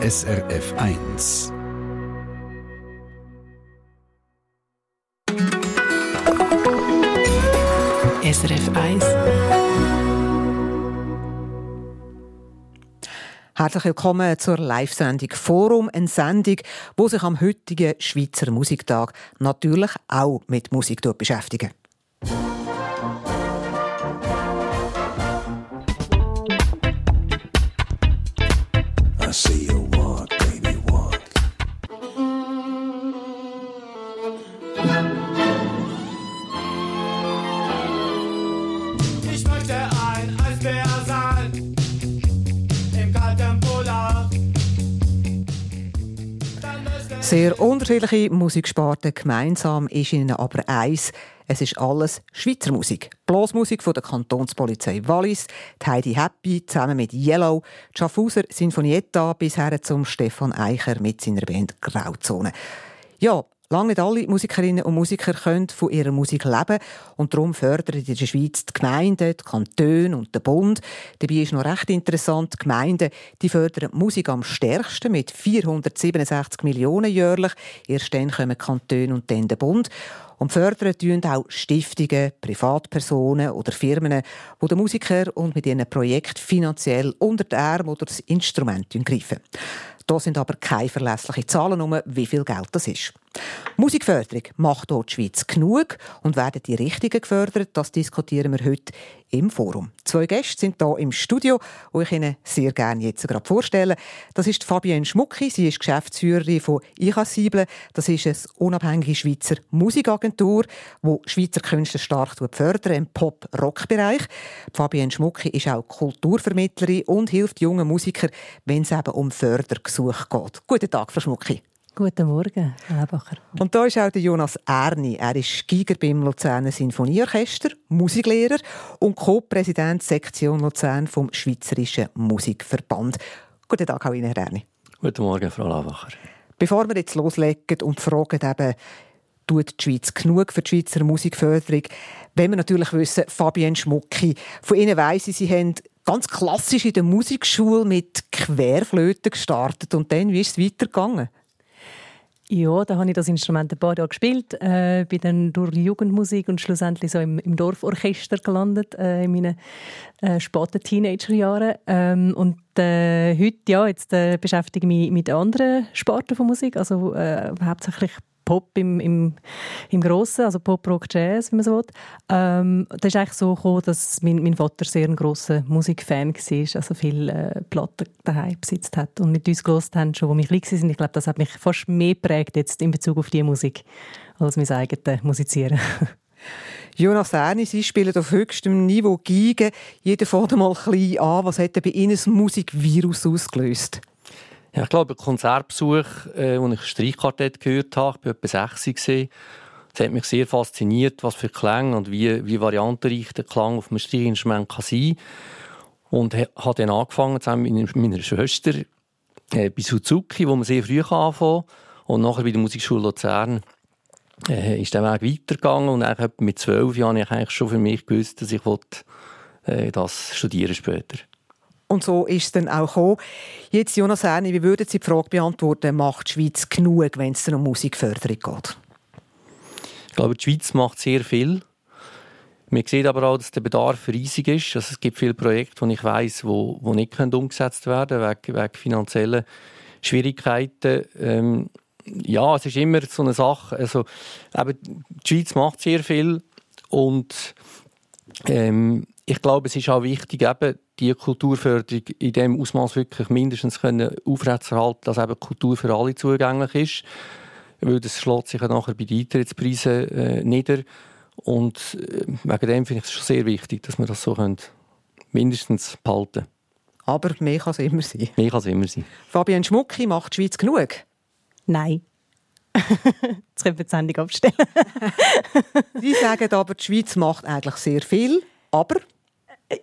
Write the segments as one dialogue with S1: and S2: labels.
S1: SRF 1.
S2: SRF 1.
S3: Herzlich willkommen zur Live-Sendung Forum, eine Sendung, die sich am heutigen Schweizer Musiktag natürlich auch mit Musik beschäftigt. Sehr unterschiedliche Musiksparten, gemeinsam ist ihnen aber eins. Es ist alles Schweizer Musik. Blasmusik von der Kantonspolizei Wallis, Heidi Happy zusammen mit Yellow, Schaffhauser Sinfonietta bis her zum Stefan Eicher mit seiner Band Grauzone. Ja, Lange nicht alle Musikerinnen und Musiker können von ihrer Musik leben und darum fördern in der Schweiz die Gemeinden, die Kantone und der Bund. Dabei ist noch recht interessant, die Gemeinden die fördern die Musik am stärksten mit 467 Millionen jährlich. Erst dann kommen die Kantone und dann der Bund. Und fördern tun auch Stiftungen, Privatpersonen oder Firmen, wo die Musiker und mit ihren Projekten finanziell unter die Arme oder das Instrument greifen. Da sind aber keine verlässlichen Zahlen wie viel Geld das ist. Musikförderung macht dort die Schweiz genug und werden die Richtigen gefördert? Das diskutieren wir heute im Forum. Zwei Gäste sind hier im Studio, die ich Ihnen sehr gerne jetzt gerade vorstellen. Das ist Fabienne Schmucki, sie ist Geschäftsführerin von Ichassible. Das ist eine unabhängige Schweizer Musikagentur, die Schweizer Künstler stark fördert im Pop-Rock-Bereich. Fabienne Schmucki ist auch Kulturvermittlerin und hilft jungen Musikern, wenn es eben um Fördergesuche geht. Guten Tag, Frau Schmucki.
S4: Guten Morgen, Herr Lebacher.
S3: Und da ist auch der Jonas Erni. Er ist Giger beim Luzerner Sinfonieorchester, Musiklehrer und Co-Präsident Sektion Luzern vom Schweizerischen Musikverband. Guten Tag auch Ihnen, Herr Erni.
S5: Guten Morgen, Frau Lawacher.
S3: Bevor wir jetzt loslegen und fragen, eben, tut die Schweiz genug für die Schweizer Musikförderung, wenn wir natürlich wissen, Fabienne Schmucki, von Ihnen weiss ich, Sie haben ganz klassisch in der Musikschule mit Querflöten gestartet und dann, wie ist es weitergegangen?
S4: Ja, da habe ich das Instrument ein paar Jahre gespielt, äh, bin dann durch Jugendmusik und schlussendlich so im, im Dorforchester gelandet äh, in meinen äh, späten Teenagerjahren. Ähm, und äh, heute, ja, jetzt äh, beschäftige ich mich mit anderen Sparten von Musik, also äh, hauptsächlich Pop im, im, im Grossen, also Pop, Rock, Jazz, wie man so will. Ähm, das ist eigentlich so gekommen, dass mein, mein Vater sehr ein grosser Musikfan war, also viele äh, Platten daheim besitzt hat und mit uns gelost haben, schon, als wir klein waren. Ich glaube, das hat mich fast mehr geprägt jetzt in Bezug auf die Musik, als mein eigenes Musizieren.
S3: Jonas Erni, Sie spielen auf höchstem Niveau Geige. Jeder fängt mal klein an. Was hat bei Ihnen das Musikvirus ausgelöst?
S5: Ja, ich glaube, ein Konzertbesuch, äh, wo ich Streichquartett gehört habe, ich war etwa 60. Das hat mich sehr fasziniert, was für Klänge und wie, wie variantenreich der Klang auf einem Streichinstrument kann sein Und habe dann angefangen, zusammen mit meiner Schwester, äh, bei Suzuki, wo man sehr früh anfangen kann. Und nachher bei der Musikschule Luzern äh, ist der Weg weitergegangen. Und eigentlich mit zwölf Jahren habe ich eigentlich schon für mich gewusst, dass ich wollte, äh, das studieren später.
S3: Und so ist es dann auch gekommen. Jetzt, Jonas Erni, wie würden Sie die Frage beantworten, macht die Schweiz genug, wenn es um Musikförderung geht?
S5: Ich glaube, die Schweiz macht sehr viel. Man sieht aber auch, dass der Bedarf riesig ist. Also es gibt viele Projekte, die ich weiss, wo, wo nicht umgesetzt werden können, wegen, wegen finanzieller Schwierigkeiten. Ähm, ja, es ist immer so eine Sache. Also, eben, die Schweiz macht sehr viel und ähm, ich glaube, es ist auch wichtig, eben die Kulturförderung in dem Ausmaß wirklich mindestens können aufrechtzuerhalten, dass eben Kultur für alle zugänglich ist. Weil das schlägt sich ja nachher bei den Eintrittspreisen äh, nieder. Und äh, wegen dem finde ich es schon sehr wichtig, dass wir das so können, mindestens behalten
S3: Aber mehr kann es immer sein.
S5: Mehr kann es immer sein.
S3: Fabienne Schmucki, macht die Schweiz genug?
S4: Nein. Jetzt können wir die Sendung abstellen.
S3: Sie sagen aber, die Schweiz macht eigentlich sehr viel, aber...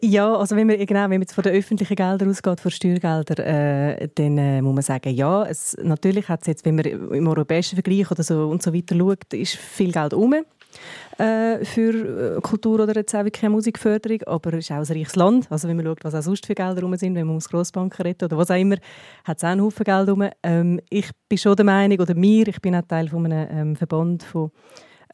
S4: Ja, also wenn man, genau, wenn man jetzt von den öffentlichen Geldern ausgeht, von Steuergeldern, äh, dann äh, muss man sagen, ja, es, natürlich hat es jetzt, wenn man im europäischen Vergleich oder so und so weiter schaut, ist viel Geld um äh, für äh, Kultur oder jetzt auch wirklich Musikförderung, aber es ist auch ein reiches Land. Also wenn man schaut, was auch sonst für Gelder rum sind, wenn man aus Grossbanken redet oder was auch immer, hat es auch einen Haufen Geld rum. Ähm, ich bin schon der Meinung, oder mir, ich bin auch Teil von einem ähm, Verband von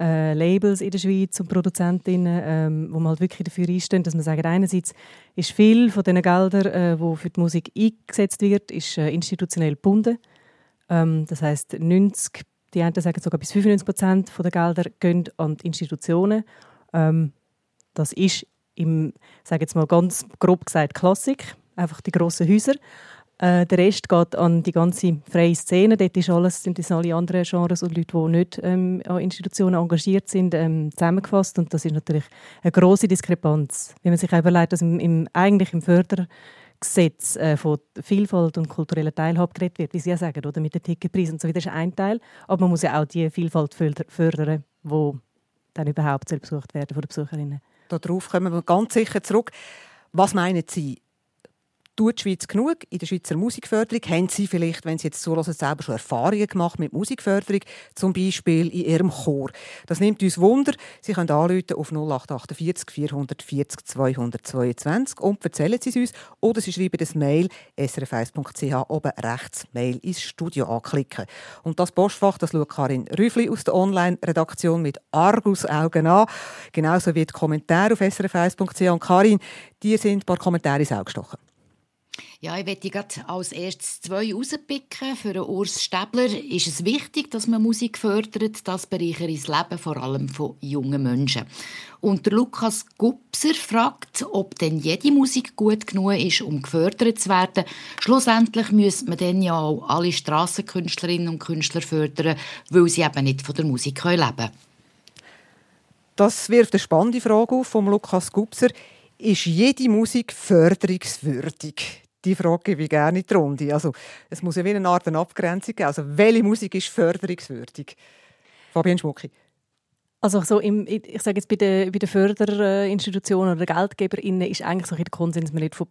S4: äh, Labels in der Schweiz und Produzentinnen, ähm, wo man halt wirklich dafür einstehen, dass man sagt, einerseits ist viel von den Geldern, äh, wo für die Musik eingesetzt wird, ist äh, institutionell gebunden. Ähm, das heißt 90, die einen sagen sogar bis 95 Prozent der Gelder gehen an die Institutionen. Ähm, das ist im, sage jetzt mal ganz grob gesagt, Klassik, einfach die grossen Häuser. Äh, der Rest geht an die ganze freie Szene. Dort ist alles, sind das alle anderen Genres und Leute, die nicht ähm, an Institutionen engagiert sind, ähm, zusammengefasst. Und das ist natürlich eine große Diskrepanz. Wenn man sich überlegt, dass im, im, eigentlich im Fördergesetz äh, von Vielfalt und kultureller Teilhabe geredet wird, wie Sie ja sagen, oder mit den Ticketpreisen und so weiter, ist ein Teil. Aber man muss ja auch die Vielfalt fördern, die dann überhaupt besucht werden von den Besucherinnen.
S3: Darauf kommen wir ganz sicher zurück. Was meinen Sie? Tut die Schweiz genug in der Schweizer Musikförderung? Haben Sie vielleicht, wenn Sie jetzt zulassen, selber schon Erfahrungen gemacht mit Musikförderung, zum Beispiel in Ihrem Chor? Das nimmt uns Wunder. Sie können anrufen auf 0848 440 222 und erzählen Sie es uns. Oder Sie schreiben das Mail srf1.ch oben rechts Mail ins Studio anklicken. Und das Postfach, das schaut Karin Rüfli aus der Online-Redaktion mit Argus-Augen an. Genauso wie die Kommentare auf srf1.ch. Und Karin, dir sind ein paar Kommentare ins Auge gestochen.
S6: Ja, ich möchte gerade als erstes zwei rauspicken. Für Urs Stäbler ist es wichtig, dass man Musik fördert. Das bereichert das Leben vor allem von jungen Menschen. Und Lukas Gupser fragt, ob denn jede Musik gut genug ist, um gefördert zu werden. Schlussendlich müsste man dann ja auch alle Strassenkünstlerinnen und Künstler fördern, weil sie eben nicht von der Musik leben können.
S3: Das wirft eine spannende Frage auf vom Lukas Gupser. Ist jede Musik förderungswürdig? Die Frage gebe ich gerne in die Runde. Also, es muss ja wie eine Art eine Abgrenzung geben. Also, welche Musik ist förderungswürdig? Fabian Schmucki.
S4: Also so im, ich sage jetzt bei den, bei den Förderinstitutionen oder GeldgeberInnen ist eigentlich so ein Konsens, man nicht von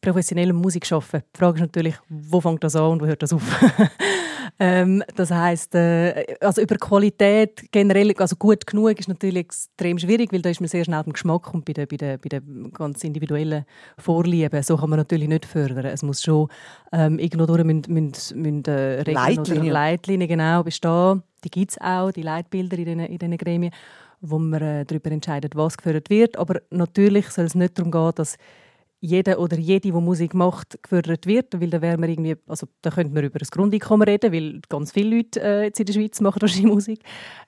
S4: professioneller Musik arbeiten. Die Frage ist natürlich, wo fängt das an und wo hört das auf? ähm, das heißt, äh, also über Qualität generell, also gut genug ist natürlich extrem schwierig, weil da ist man sehr schnell beim Geschmack und bei den, bei den, bei den ganz individuellen Vorlieben. So kann man natürlich nicht fördern. Es muss schon ähm, irgendwo durch müssen, müssen, müssen, äh,
S3: Leitlinien.
S4: Leitlinien genau bestehen die gibt es auch, die Leitbilder in diesen, in Gremien, wo man äh, darüber entscheidet, was gefördert wird. Aber natürlich soll es nicht darum gehen, dass jeder oder jede, die Musik macht, gefördert wird, weil da wären wir irgendwie, also da könnte man über das Grundeinkommen reden, weil ganz viele Leute äh, jetzt in der Schweiz machen wahrscheinlich Musik.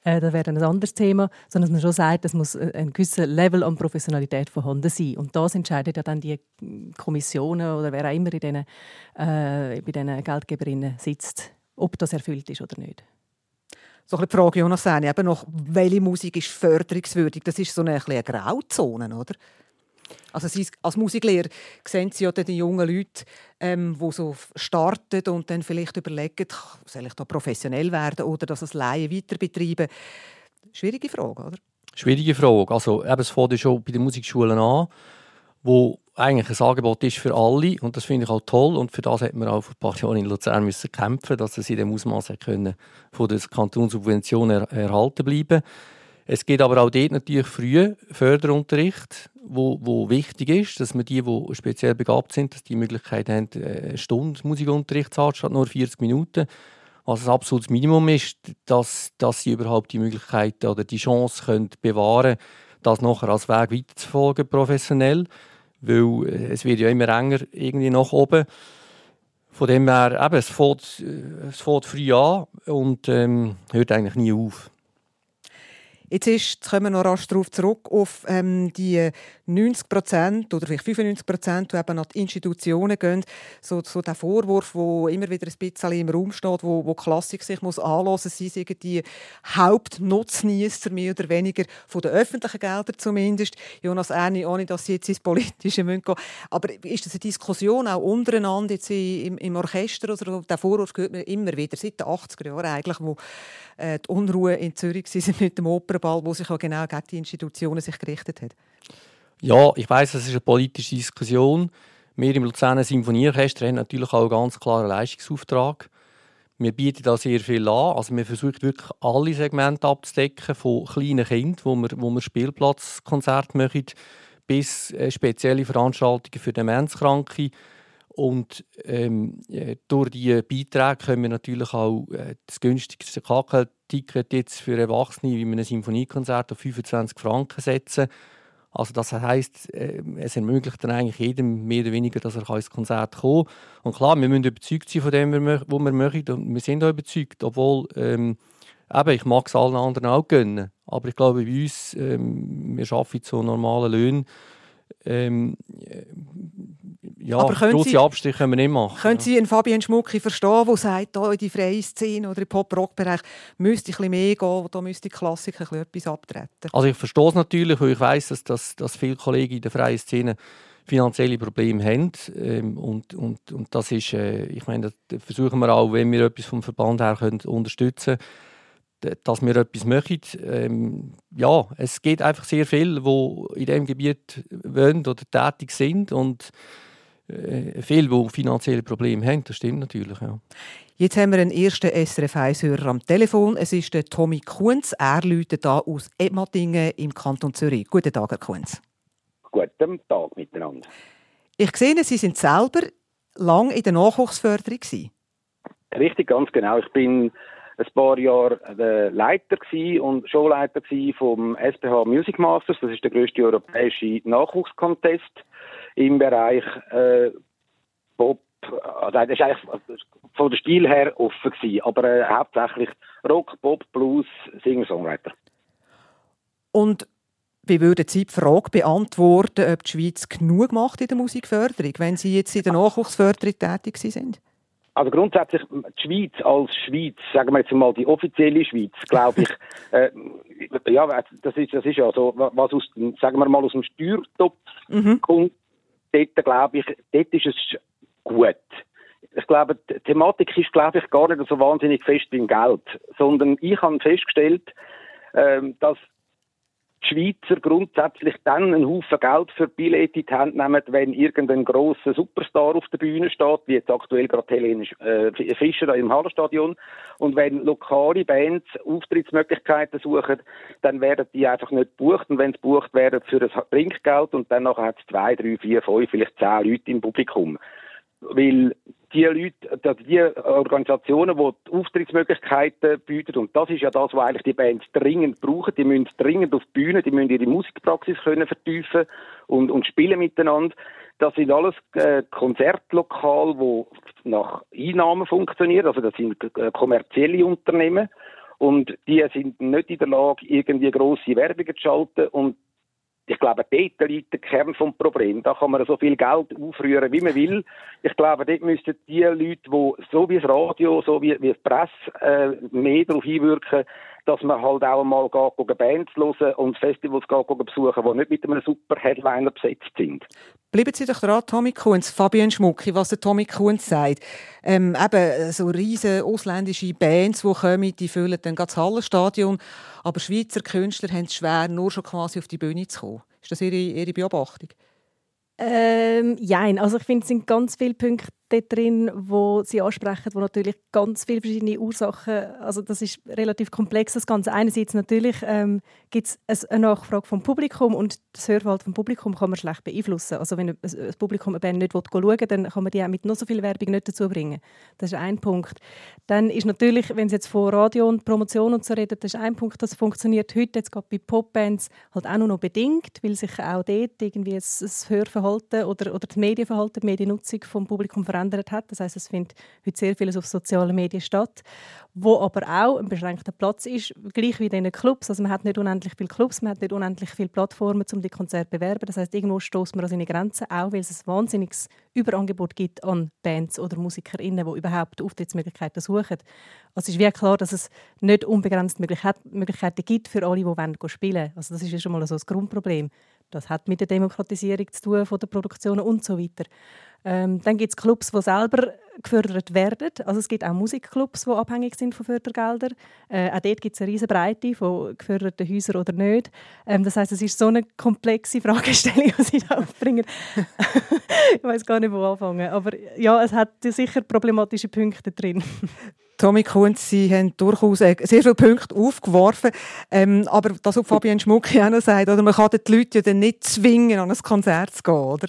S4: Äh, das wäre ein anderes Thema, sondern dass man schon sagt, es muss äh, ein gewisses Level an Professionalität vorhanden sein. Und das entscheidet ja dann die Kommissionen oder wer auch immer in diesen, äh, bei diesen Geldgeberinnen sitzt, ob das erfüllt ist oder nicht
S3: so ein die Frage, Jonas eben noch, welche Musik ist förderungswürdig? Das ist so eine, eine Grauzone, oder? Also Sie als Musiklehrer sehen Sie ja die jungen Leute, ähm, die so starten und dann vielleicht überlegen, soll ich da professionell werden oder das als Laie weiter betreiben? Schwierige Frage, oder?
S5: Schwierige Frage. Also es fängt ja schon bei den Musikschulen an, wo eigentlich ein Angebot ist für alle und das finde ich auch toll und für das hat man auch vor ein paar Jahren in Luzern müssen kämpfen, dass es in dem Ausmaß können von der Kantonssubvention er erhalten bleiben. Es geht aber auch dort natürlich früh Förderunterricht, wo, wo wichtig ist, dass man die, die speziell begabt sind, dass die Möglichkeit haben, eine Stunde Musikunterricht zu haben, statt nur 40 Minuten. Was ein absolutes Minimum ist, dass, dass sie überhaupt die Möglichkeit oder die Chance können bewahren können, das nachher als Weg weiterzufolgen, professionell weil äh, es wird ja immer enger irgendwie nach oben. Von dem her, eben, es fängt, äh, es fängt früh an und ähm, hört eigentlich nie auf.
S3: Jetzt, ist, jetzt kommen wir noch rasch darauf zurück, auf ähm, die 90 Prozent oder vielleicht 95 Prozent, die eben an die Institutionen gehen. So, so der Vorwurf, der immer wieder ein bisschen im Raum steht, wo, wo Klassik sich muss anlassen, sie sind die Hauptnutznießer mehr oder weniger von den öffentlichen Geldern zumindest. Jonas Erni, ohne dass sie jetzt ins Politische gehen müssen. Aber ist das eine Diskussion auch untereinander jetzt im, im Orchester? Oder der Vorwurf gehört man immer wieder, seit den 80er Jahren eigentlich, wo äh, die Unruhe in Zürich sind mit dem Opernball, wo sich auch genau gegen die Institutionen sich gerichtet hat?
S5: Ja, ich weiß, es ist eine politische Diskussion. Wir im Luzerner Symphonieorchester haben natürlich auch einen ganz klaren Leistungsauftrag. Wir bieten da sehr viel an. Also wir versuchen wirklich alle Segmente abzudecken, von kleinen Kindern, wo wir, wo wir Spielplatzkonzerte machen, bis äh, spezielle Veranstaltungen für Demenzkranke. Und ähm, äh, durch diese Beiträge können wir natürlich auch äh, das günstigste KK-Ticket jetzt für Erwachsene wie ein Symphoniekonzert auf 25 Franken setzen. Also das heißt, äh, es ermöglicht dann eigentlich jedem mehr oder weniger, dass er ins Konzert kommen kann. Und klar, wir müssen überzeugt sein von dem, was wir möchten. Und wir sind auch überzeugt, obwohl ähm, eben, ich mag es allen anderen auch gönnen. Aber ich glaube, bei uns, ähm, wir arbeiten zu normalen Löhnen. Ähm, äh, ja,
S3: Aber können
S5: grosse
S3: Sie-
S5: Abstriche können wir nicht machen.
S3: Können Sie einen Fabian Schmucki verstehen, der sagt, da in die freie Szene oder im Pop-Rock-Bereich müsste ich ein bisschen mehr gehen, da müsste die Klassiker ein bisschen etwas abtreten?
S5: Also ich verstehe es natürlich, weil ich weiß, dass, dass, dass viele Kollegen in der freien Szene finanzielle Probleme haben. Ähm, und, und, und das ist, äh, ich meine, das versuchen wir auch, wenn wir etwas vom Verband her können, unterstützen dass wir etwas machen. Ähm, ja, es geht einfach sehr viel, wo in diesem Gebiet wohnen oder tätig sind und äh, viele, die finanzielle Probleme haben, das stimmt natürlich. Ja.
S3: Jetzt haben wir einen ersten SRF 1-Hörer am Telefon. Es ist der Tommy Kunz. Er läutet da aus Edmatingen im Kanton Zürich. Guten Tag, Herr Kunz.
S7: Guten Tag miteinander.
S3: Ich sehe, Sie sind selber lang in der Nachwuchsförderung. gewesen.
S7: Richtig, ganz genau. Ich bin ein paar Jahre der Leiter und Showleiter vom SPH Music Masters. Das ist der größte europäische Nachwuchskontest im Bereich äh, Pop. Also das ist eigentlich von der Stil her offen gsi, aber äh, hauptsächlich Rock, Pop, Blues, Singer-Songwriter.
S3: Und wie würden Sie die Frage beantworten, ob die Schweiz genug macht in der Musikförderung, wenn Sie jetzt in der Nachwuchsförderung tätig gewesen sind?
S7: Also grundsätzlich die Schweiz als Schweiz, sagen wir jetzt mal die offizielle Schweiz, glaube ich, äh, ja, das ist, das ist ja so, was aus, sagen wir mal aus dem Steuertopf kommt, dort glaube ich, dort ist es gut. Ich glaube, die Thematik ist, glaube ich, gar nicht so wahnsinnig fest beim Geld, sondern ich habe festgestellt, ähm, dass die Schweizer grundsätzlich dann einen Haufen Geld für Billette in die Hand nehmen, wenn irgendein grosser Superstar auf der Bühne steht, wie jetzt aktuell gerade Helene äh, Fischer im Hallenstadion. Und wenn lokale Bands Auftrittsmöglichkeiten suchen, dann werden die einfach nicht gebucht. Und wenn sie gebucht werden für ein Trinkgeld und dann nachher hat es zwei, drei, vier, fünf, vielleicht zehn Leute im Publikum. Weil die Leute, die Organisationen, die die Auftrittsmöglichkeiten bieten, und das ist ja das, was eigentlich die Bands dringend brauchen, die müssen dringend auf die Bühne, die müssen ihre Musikpraxis können vertiefen und, und spielen miteinander. Das sind alles äh, Konzertlokale, die nach Einnahmen funktionieren, also das sind äh, kommerzielle Unternehmen. Und die sind nicht in der Lage, irgendwie grosse Werbungen zu schalten. Und ich glaube, dort liegt der Kern vom Problem. Da kann man so viel Geld aufrühren, wie man will. Ich glaube, dort müssten die Leute, die so wie das Radio, so wie, wie die Presse, äh, mehr darauf hinwirken, dass man halt auch einmal geht, Bands hören und Festivals geht, besuchen, die nicht mit einem super Headliner besetzt sind.
S3: Bleiben Sie doch dran, Tommy Kunz, Fabian Schmucki, was der Tommy Kunz sagt. Ähm, eben, so riesige ausländische Bands, die kommen, die füllen dann das Hallenstadion. Aber Schweizer Künstler haben es schwer, nur schon quasi auf die Bühne zu kommen. Ist das Ihre, Ihre Beobachtung?
S4: Ähm, jein. Also ich finde, es sind ganz viele Punkte dort drin, wo Sie ansprechen, wo natürlich ganz viele verschiedene Ursachen, also das ist relativ komplex, das Ganze. Einerseits natürlich ähm, gibt es eine Nachfrage vom Publikum und das Hörverhalten vom Publikum kann man schlecht beeinflussen. Also wenn das Publikum eine Band nicht schauen will, dann kann man die auch mit noch so viel Werbung nicht dazu bringen. Das ist ein Punkt. Dann ist natürlich, wenn Sie jetzt von Radio und Promotion und so reden, das ist ein Punkt, das funktioniert heute jetzt gerade bei Popbands halt auch nur noch bedingt, weil sich auch dort irgendwie das, Hörverhalten oder, oder das Medienverhalten, die Mediennutzung vom Publikum verändert hat. Das heißt, es findet heute sehr vieles auf sozialen Medien statt, wo aber auch ein beschränkter Platz ist, gleich wie in den Clubs. Also man hat nicht unendlich viele Clubs, man hat nicht unendlich viele Plattformen, um die Konzerte zu bewerben. Das heißt, irgendwo stoßt man an seine Grenzen, auch weil es ein wahnsinniges Überangebot gibt an Bands oder MusikerInnen, die überhaupt Auftrittsmöglichkeiten suchen. Also es ist wirklich klar, dass es nicht unbegrenzt Möglichkeit- Möglichkeiten gibt für alle, die wollen spielen Also das ist schon mal so das Grundproblem. Das hat mit der Demokratisierung zu tun von der Produktionen und so weiter. Ähm, dann gibt es Clubs, die selber gefördert werden. Also es gibt auch Musikclubs, die abhängig sind von Fördergeldern. Äh, auch dort gibt es eine riesige Breite von geförderten Häusern oder nicht. Ähm, das heißt, es ist so eine komplexe Fragestellung, die Sie da aufbringen. ich weiß gar nicht, wo anfangen. Aber ja, es hat sicher problematische Punkte drin.
S3: Tommy Kunz, Sie haben durchaus äh, sehr viele Punkte aufgeworfen. Ähm, aber das, was Fabian Schmuck auch noch sagt, oder man kann die Leute ja dann nicht zwingen, an ein Konzert zu gehen, oder?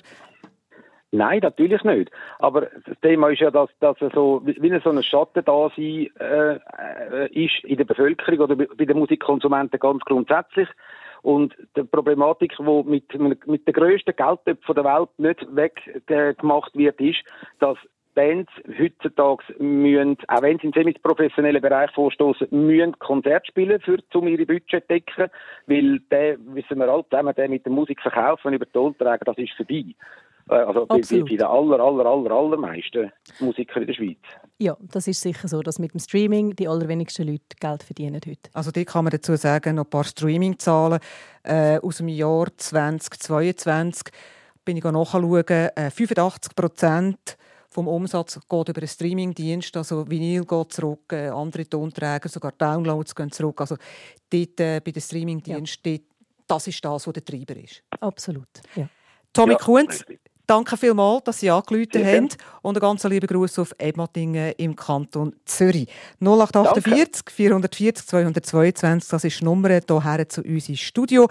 S7: Nein, natürlich nicht. Aber das Thema ist ja, dass, dass so, wie so ein Schatten da sein äh, äh, ist in der Bevölkerung oder bei den Musikkonsumenten ganz grundsätzlich. Und die Problematik, die mit, mit der grössten Geldtöpfe der Welt nicht weggemacht wird, ist, dass Bands heutzutage müssen, auch wenn sie im semi-professionellen Bereich vorstoßen, müssen Konzert spielen, für, um ihre Budget zu decken, weil der, wissen wir alle zusammen, der mit der Musik verkaufen über Tonträger, das ist vorbei. Äh, also bei, bei den aller, aller, aller, allermeisten Musikern in der Schweiz.
S4: Ja, das ist sicher so, dass mit dem Streaming die allerwenigsten Leute Geld verdienen heute.
S3: Also die kann man dazu sagen, noch ein paar Streaming-Zahlen äh, aus dem Jahr 2022 bin ich nachschauen, äh, 85 Prozent vom Umsatz geht über einen Streamingdienst, also Vinyl geht zurück, äh, andere Tonträger, sogar Downloads gehen zurück. Also dort äh, bei den Streamingdiensten, ja. das ist das, was der Treiber ist.
S4: Absolut, ja.
S3: Tommy ja, Kunz, Danke vielmals, dass Sie angerufen haben. Und einen ganz lieben Gruß auf Edmatingen im Kanton Zürich. 0848 440 222, das ist die Nummer hierher zu uns ins Studio.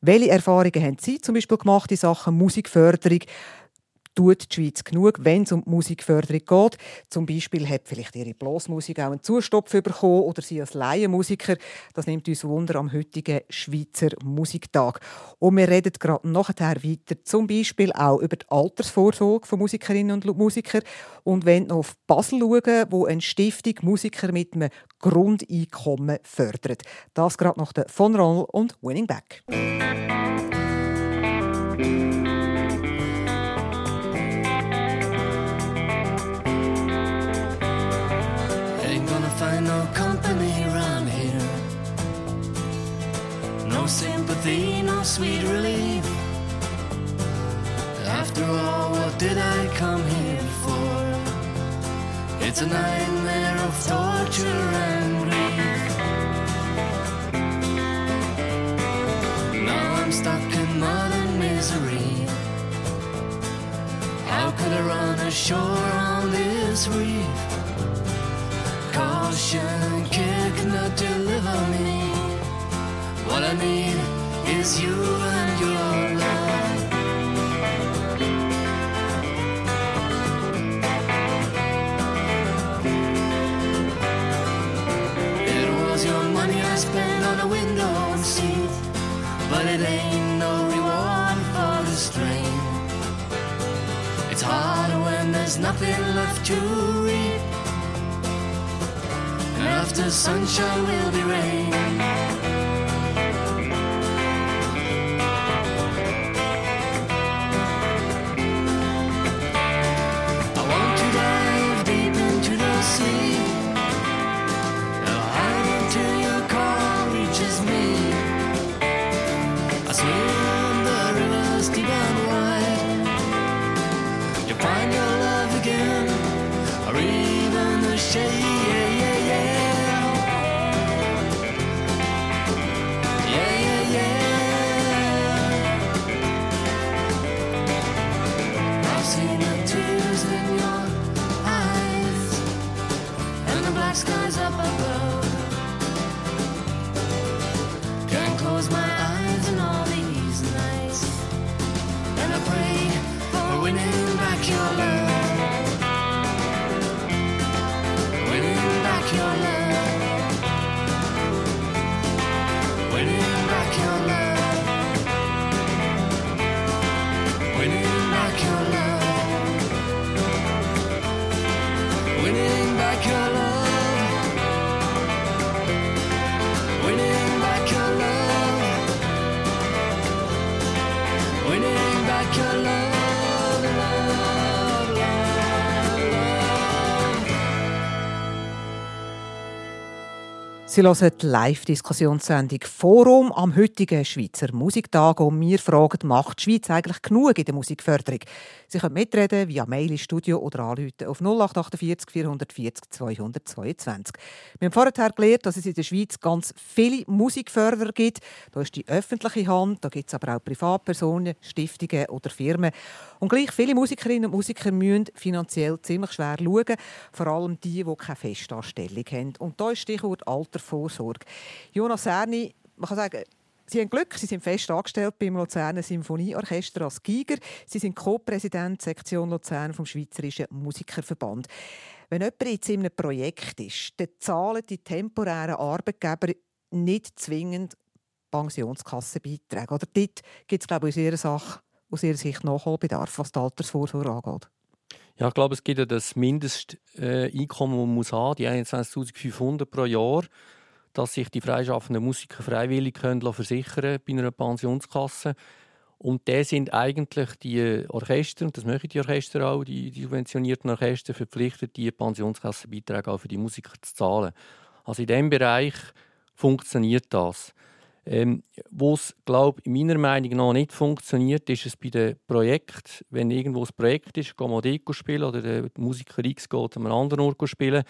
S3: Welche Erfahrungen haben Sie zum Beispiel gemacht in Sachen Musikförderung? Tut die Schweiz genug, wenn es um die Musikförderung geht. Zum Beispiel hat vielleicht ihre Blasmusik auch einen Zustopf bekommen oder sie als Laienmusiker. Das nimmt uns Wunder am heutigen Schweizer Musiktag. Und wir reden gerade nachher weiter, zum Beispiel auch über die Altersvorsorge von Musikerinnen und Musikern und wenn noch auf Basel schauen, wo eine Stiftung Musiker mit einem Grundeinkommen fördert. Das gerade nach der Von Roll und Winning Back.
S8: Sympathy, no sweet relief. After all, what did I come here for? It's a nightmare of torture and grief. Now I'm stuck in modern misery. How could I run ashore on this reef? Caution, care cannot deliver me. What I need is you and your love. It was your money I spent on a window seat, but it ain't no reward for the strain. It's harder when there's nothing left to reap. And after sunshine will be rain.
S3: Sie hören die Live-Diskussionssendung Forum am heutigen Schweizer Musiktag und wir fragen, macht die Schweiz eigentlich genug in der Musikförderung? Sie können mitreden via Mail ins Studio oder anrufen auf 0848 440 222. Wir haben vorher gelernt, dass es in der Schweiz ganz viele Musikförderer gibt. Da ist die öffentliche Hand, da gibt es aber auch Privatpersonen, Stiftungen oder Firmen. Und gleich viele Musikerinnen und Musiker müssen finanziell ziemlich schwer schauen, vor allem die, die keine Festanstellung haben. Und da ist Stichwort Altersvorsorge. Jonas Erni, man kann sagen, Sie haben Glück, Sie sind fest angestellt beim Luzerner Symphonieorchester als Giger. Sie sind Co-Präsident Sektion Luzern vom Schweizerischen Musikerverband. Wenn jemand jetzt in einem Projekt ist, dann zahlen die temporären Arbeitgeber nicht zwingend Pensionskassenbeiträge. Oder dort gibt es, glaube ich, aus Ihrer, Sache, aus Ihrer Sicht Nachholbedarf, was die Altersvorsorge angeht.
S5: Ja, ich glaube, es gibt ja das Mindesteinkommen, das man muss haben, die 21.500 pro Jahr, dass sich die freischaffenden Musiker freiwillig können versichern bei einer Pensionskasse. Und da sind eigentlich die Orchester, und das möchten die Orchester auch, die, die subventionierten Orchester, verpflichtet, die Pensionskassenbeiträge auch für die Musiker zu zahlen. Also in diesem Bereich funktioniert das. Ähm, Wo es, glaube in meiner Meinung nach nicht funktioniert, ist es bei den Projekten. Wenn irgendwo ein Projekt ist, geht man dort spielen oder der Musiker X geht an einem anderen Ort spielen.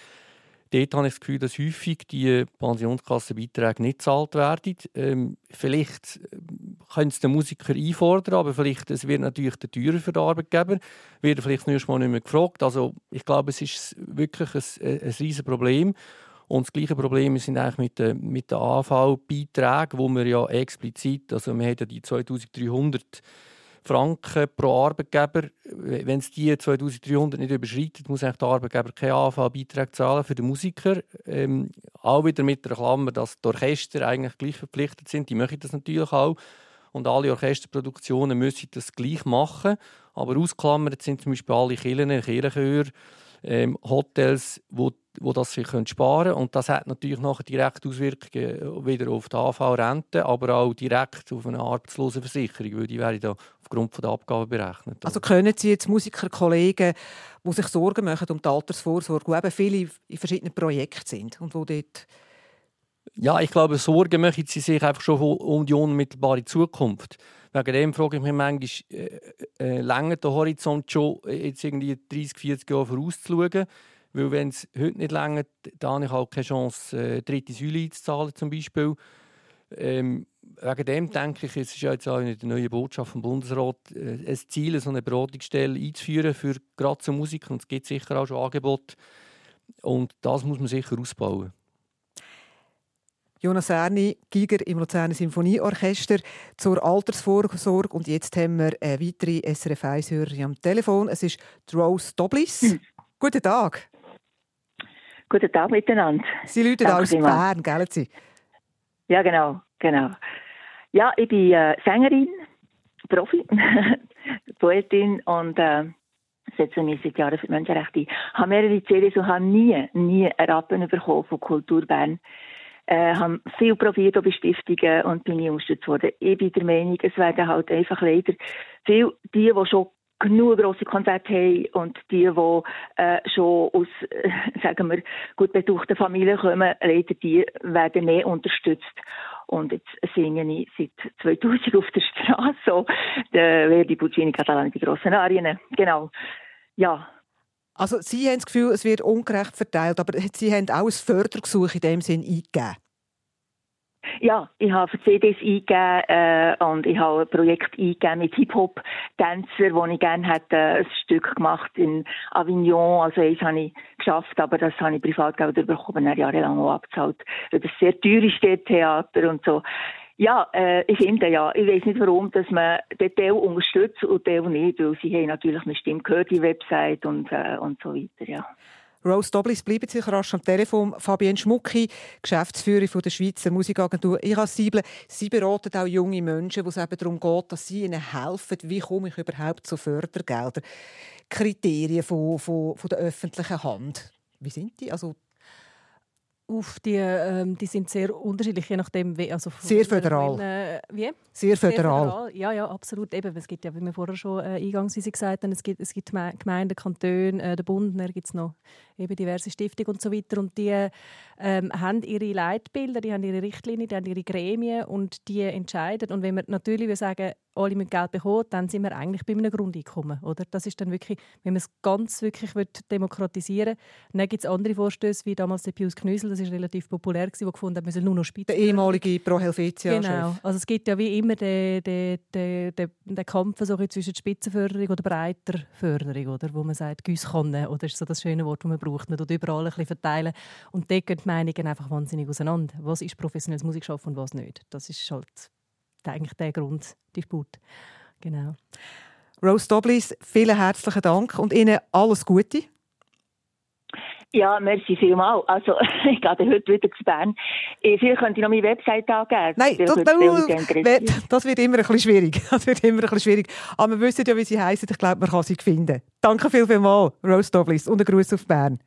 S5: Dort habe ich das Gefühl, dass häufig die Pensionskassenbeiträge nicht gezahlt werden. Ähm, vielleicht äh, können es den Musiker einfordern, aber vielleicht es wird natürlich der teurer für den Arbeitgeber. Wird vielleicht noch mal nicht mehr gefragt. Also ich glaube, es ist wirklich ein, ein, ein riesiges Problem. Und das gleiche Problem sind eigentlich mit den, mit den AV-Beiträgen, wo wir ja explizit, also wir haben ja die 2300 Franken pro Arbeitgeber. Wenn es die 2300 nicht überschreitet, muss der Arbeitgeber keine AV-Beiträge zahlen für den Musiker. Ähm, auch wieder mit der Klammer, dass die Orchester eigentlich gleich verpflichtet sind. Die möchten das natürlich auch. Und alle Orchesterproduktionen müssen das gleich machen. Aber ausklammert sind zum Beispiel alle Kirchen, Kirchenchöre, ähm, Hotels, wo, wo das sich sparen können. Und das hat natürlich nachher direkt Auswirkungen wieder auf die AV-Rente, aber auch direkt auf eine Arbeitslosenversicherung, weil die wäre da aufgrund der Abgaben berechnet.
S3: Also können Sie jetzt Musikerkollegen, die sich Sorgen machen um die Altersvorsorge, die eben viele in verschiedenen Projekten sind und wo dort
S5: ja, ich glaube, Sorgen machen sie sich einfach schon um die unmittelbare Zukunft. Wegen dem frage ich mich manchmal, äh, äh, länger der Horizont schon, jetzt irgendwie 30, 40 Jahre vorauszuschauen? Weil wenn es heute nicht länger, dann habe ich auch keine Chance, äh, dritte Säule einzuzahlen zum Beispiel. Ähm, wegen dem denke ich, es ist ja jetzt auch in der neuen Botschaft vom Bundesrat äh, ein Ziel, so eine Beratungsstelle einzuführen für gerade so Musik. Und es gibt sicher auch schon Angebote. Und das muss man sicher ausbauen.
S3: Jonas Erni, Giger im Luzerner Symphonieorchester zur Altersvorsorge. Und jetzt haben wir eine weitere SRF 1-Hörerin am Telefon. Es ist Rose Doblis. Hm. Guten Tag.
S9: Guten Tag miteinander.
S3: Sie läuten aus Bern, gell Sie?
S9: Ja, genau, genau. Ja, ich bin äh, Sängerin, Profi, Poetin und äh, setze mich seit Jahren für die Menschenrechte ein. Ich habe mehrere CDs und habe nie, nie einen Rappen bekommen von Kultur Bern äh, haben viel probiert bei Stiftungen und bin nie unterstützt worden. Ich bin der Meinung, es werden halt einfach leider viel, die, die schon genug grosse Konzerte haben und die, die äh, schon aus, äh, sagen wir, gut betuchten Familien kommen, leider die werden mehr unterstützt. Und jetzt singe ich seit 2000 auf der Straße, so, der Verdi, Puccini, Catalani, die grossen Arien. Genau. Ja.
S3: Also Sie haben das Gefühl, es wird ungerecht verteilt, aber Sie haben auch ein Fördergesuch in dem Sinn eingegeben.
S9: Ja, ich habe CDs eingegeben äh, und ich habe ein Projekt eingegeben mit Hip-Hop-Tänzer, wo ich gerne hätte ein Stück gemacht in Avignon. Also eins habe ich geschafft, aber das habe ich Privatgelder bekommen, ein jahrelang auch abgezahlt. Weil das sehr teuer ist, das Theater und so. Ja, äh, ich finde ja, ich weiß nicht warum, dass man den Teil unterstützt und den Teil nicht, weil sie haben natürlich eine Stimme gehört, die Website und, äh, und so weiter, ja.
S3: Rose Doblis, bleiben Sie rasch am Telefon. Fabienne Schmucki, Geschäftsführerin von der Schweizer Musikagentur Irascible. Sie beraten auch junge Menschen, wo es eben darum geht, dass sie ihnen helfen, wie komme ich überhaupt zu Fördergeldern. Kriterien von, von, von der öffentlichen Hand. Wie sind die? Also
S4: Uff, die, ähm, die sind sehr unterschiedlich, je nachdem, wie, also
S3: Sehr föderal.
S4: Wenn, äh, wie?
S3: Sehr föderal.
S4: Ja, ja, absolut. Eben, es gibt ja, wie wir vorher schon äh, eingangs gesagt haben, es gibt, es gibt Geme- Gemeinden, Kantone, äh, den Bund, dann gibt es noch eben diverse Stiftungen und so weiter. Und die ähm, haben ihre Leitbilder, die haben ihre Richtlinien, die haben ihre Gremien und die entscheiden. Und wenn wir natürlich sagen, alle müssen Geld bekommen, dann sind wir eigentlich bei einem Grundeinkommen. Oder? Das ist dann wirklich, wenn man es ganz wirklich demokratisieren will. Dann gibt es andere Vorstöße, wie damals der Pius Knüsel, das ist relativ populär, gewesen, der gefunden hat, wir sollen nur noch Spitze.
S3: Der ehemalige Pro Helvetia-Chef.
S4: Genau. Also es gibt ja wie immer den, den, den, den, den Kampf so zwischen Spitzenförderung oder breiter Förderung, oder? wo man sagt, Gießkanne, oder das ist so das schöne Wort, das man braucht. Man tut überall ein bisschen verteilen. Und dort gehen die Meinungen einfach wahnsinnig auseinander. Was ist professionelles Musikschaffen und was nicht? Das ist halt eigentlich der Grunddisput. Genau.
S3: Rose Doblis, vielen herzlichen Dank und Ihnen alles Gute.
S9: Ja, merci vielmals. Also, ich gehe heute wieder zu Bern. Vielleicht könnte ich noch meine Website angeben.
S3: Nein, das,
S9: interessieren.
S3: das wird immer ein bisschen schwierig. Das wird immer ein bisschen schwierig. Aber wir wissen ja, wie sie heißen. Ich glaube, man kann sie finden. Danke viel, viel mal, Rose Doblis, und ein Gruß auf Bern.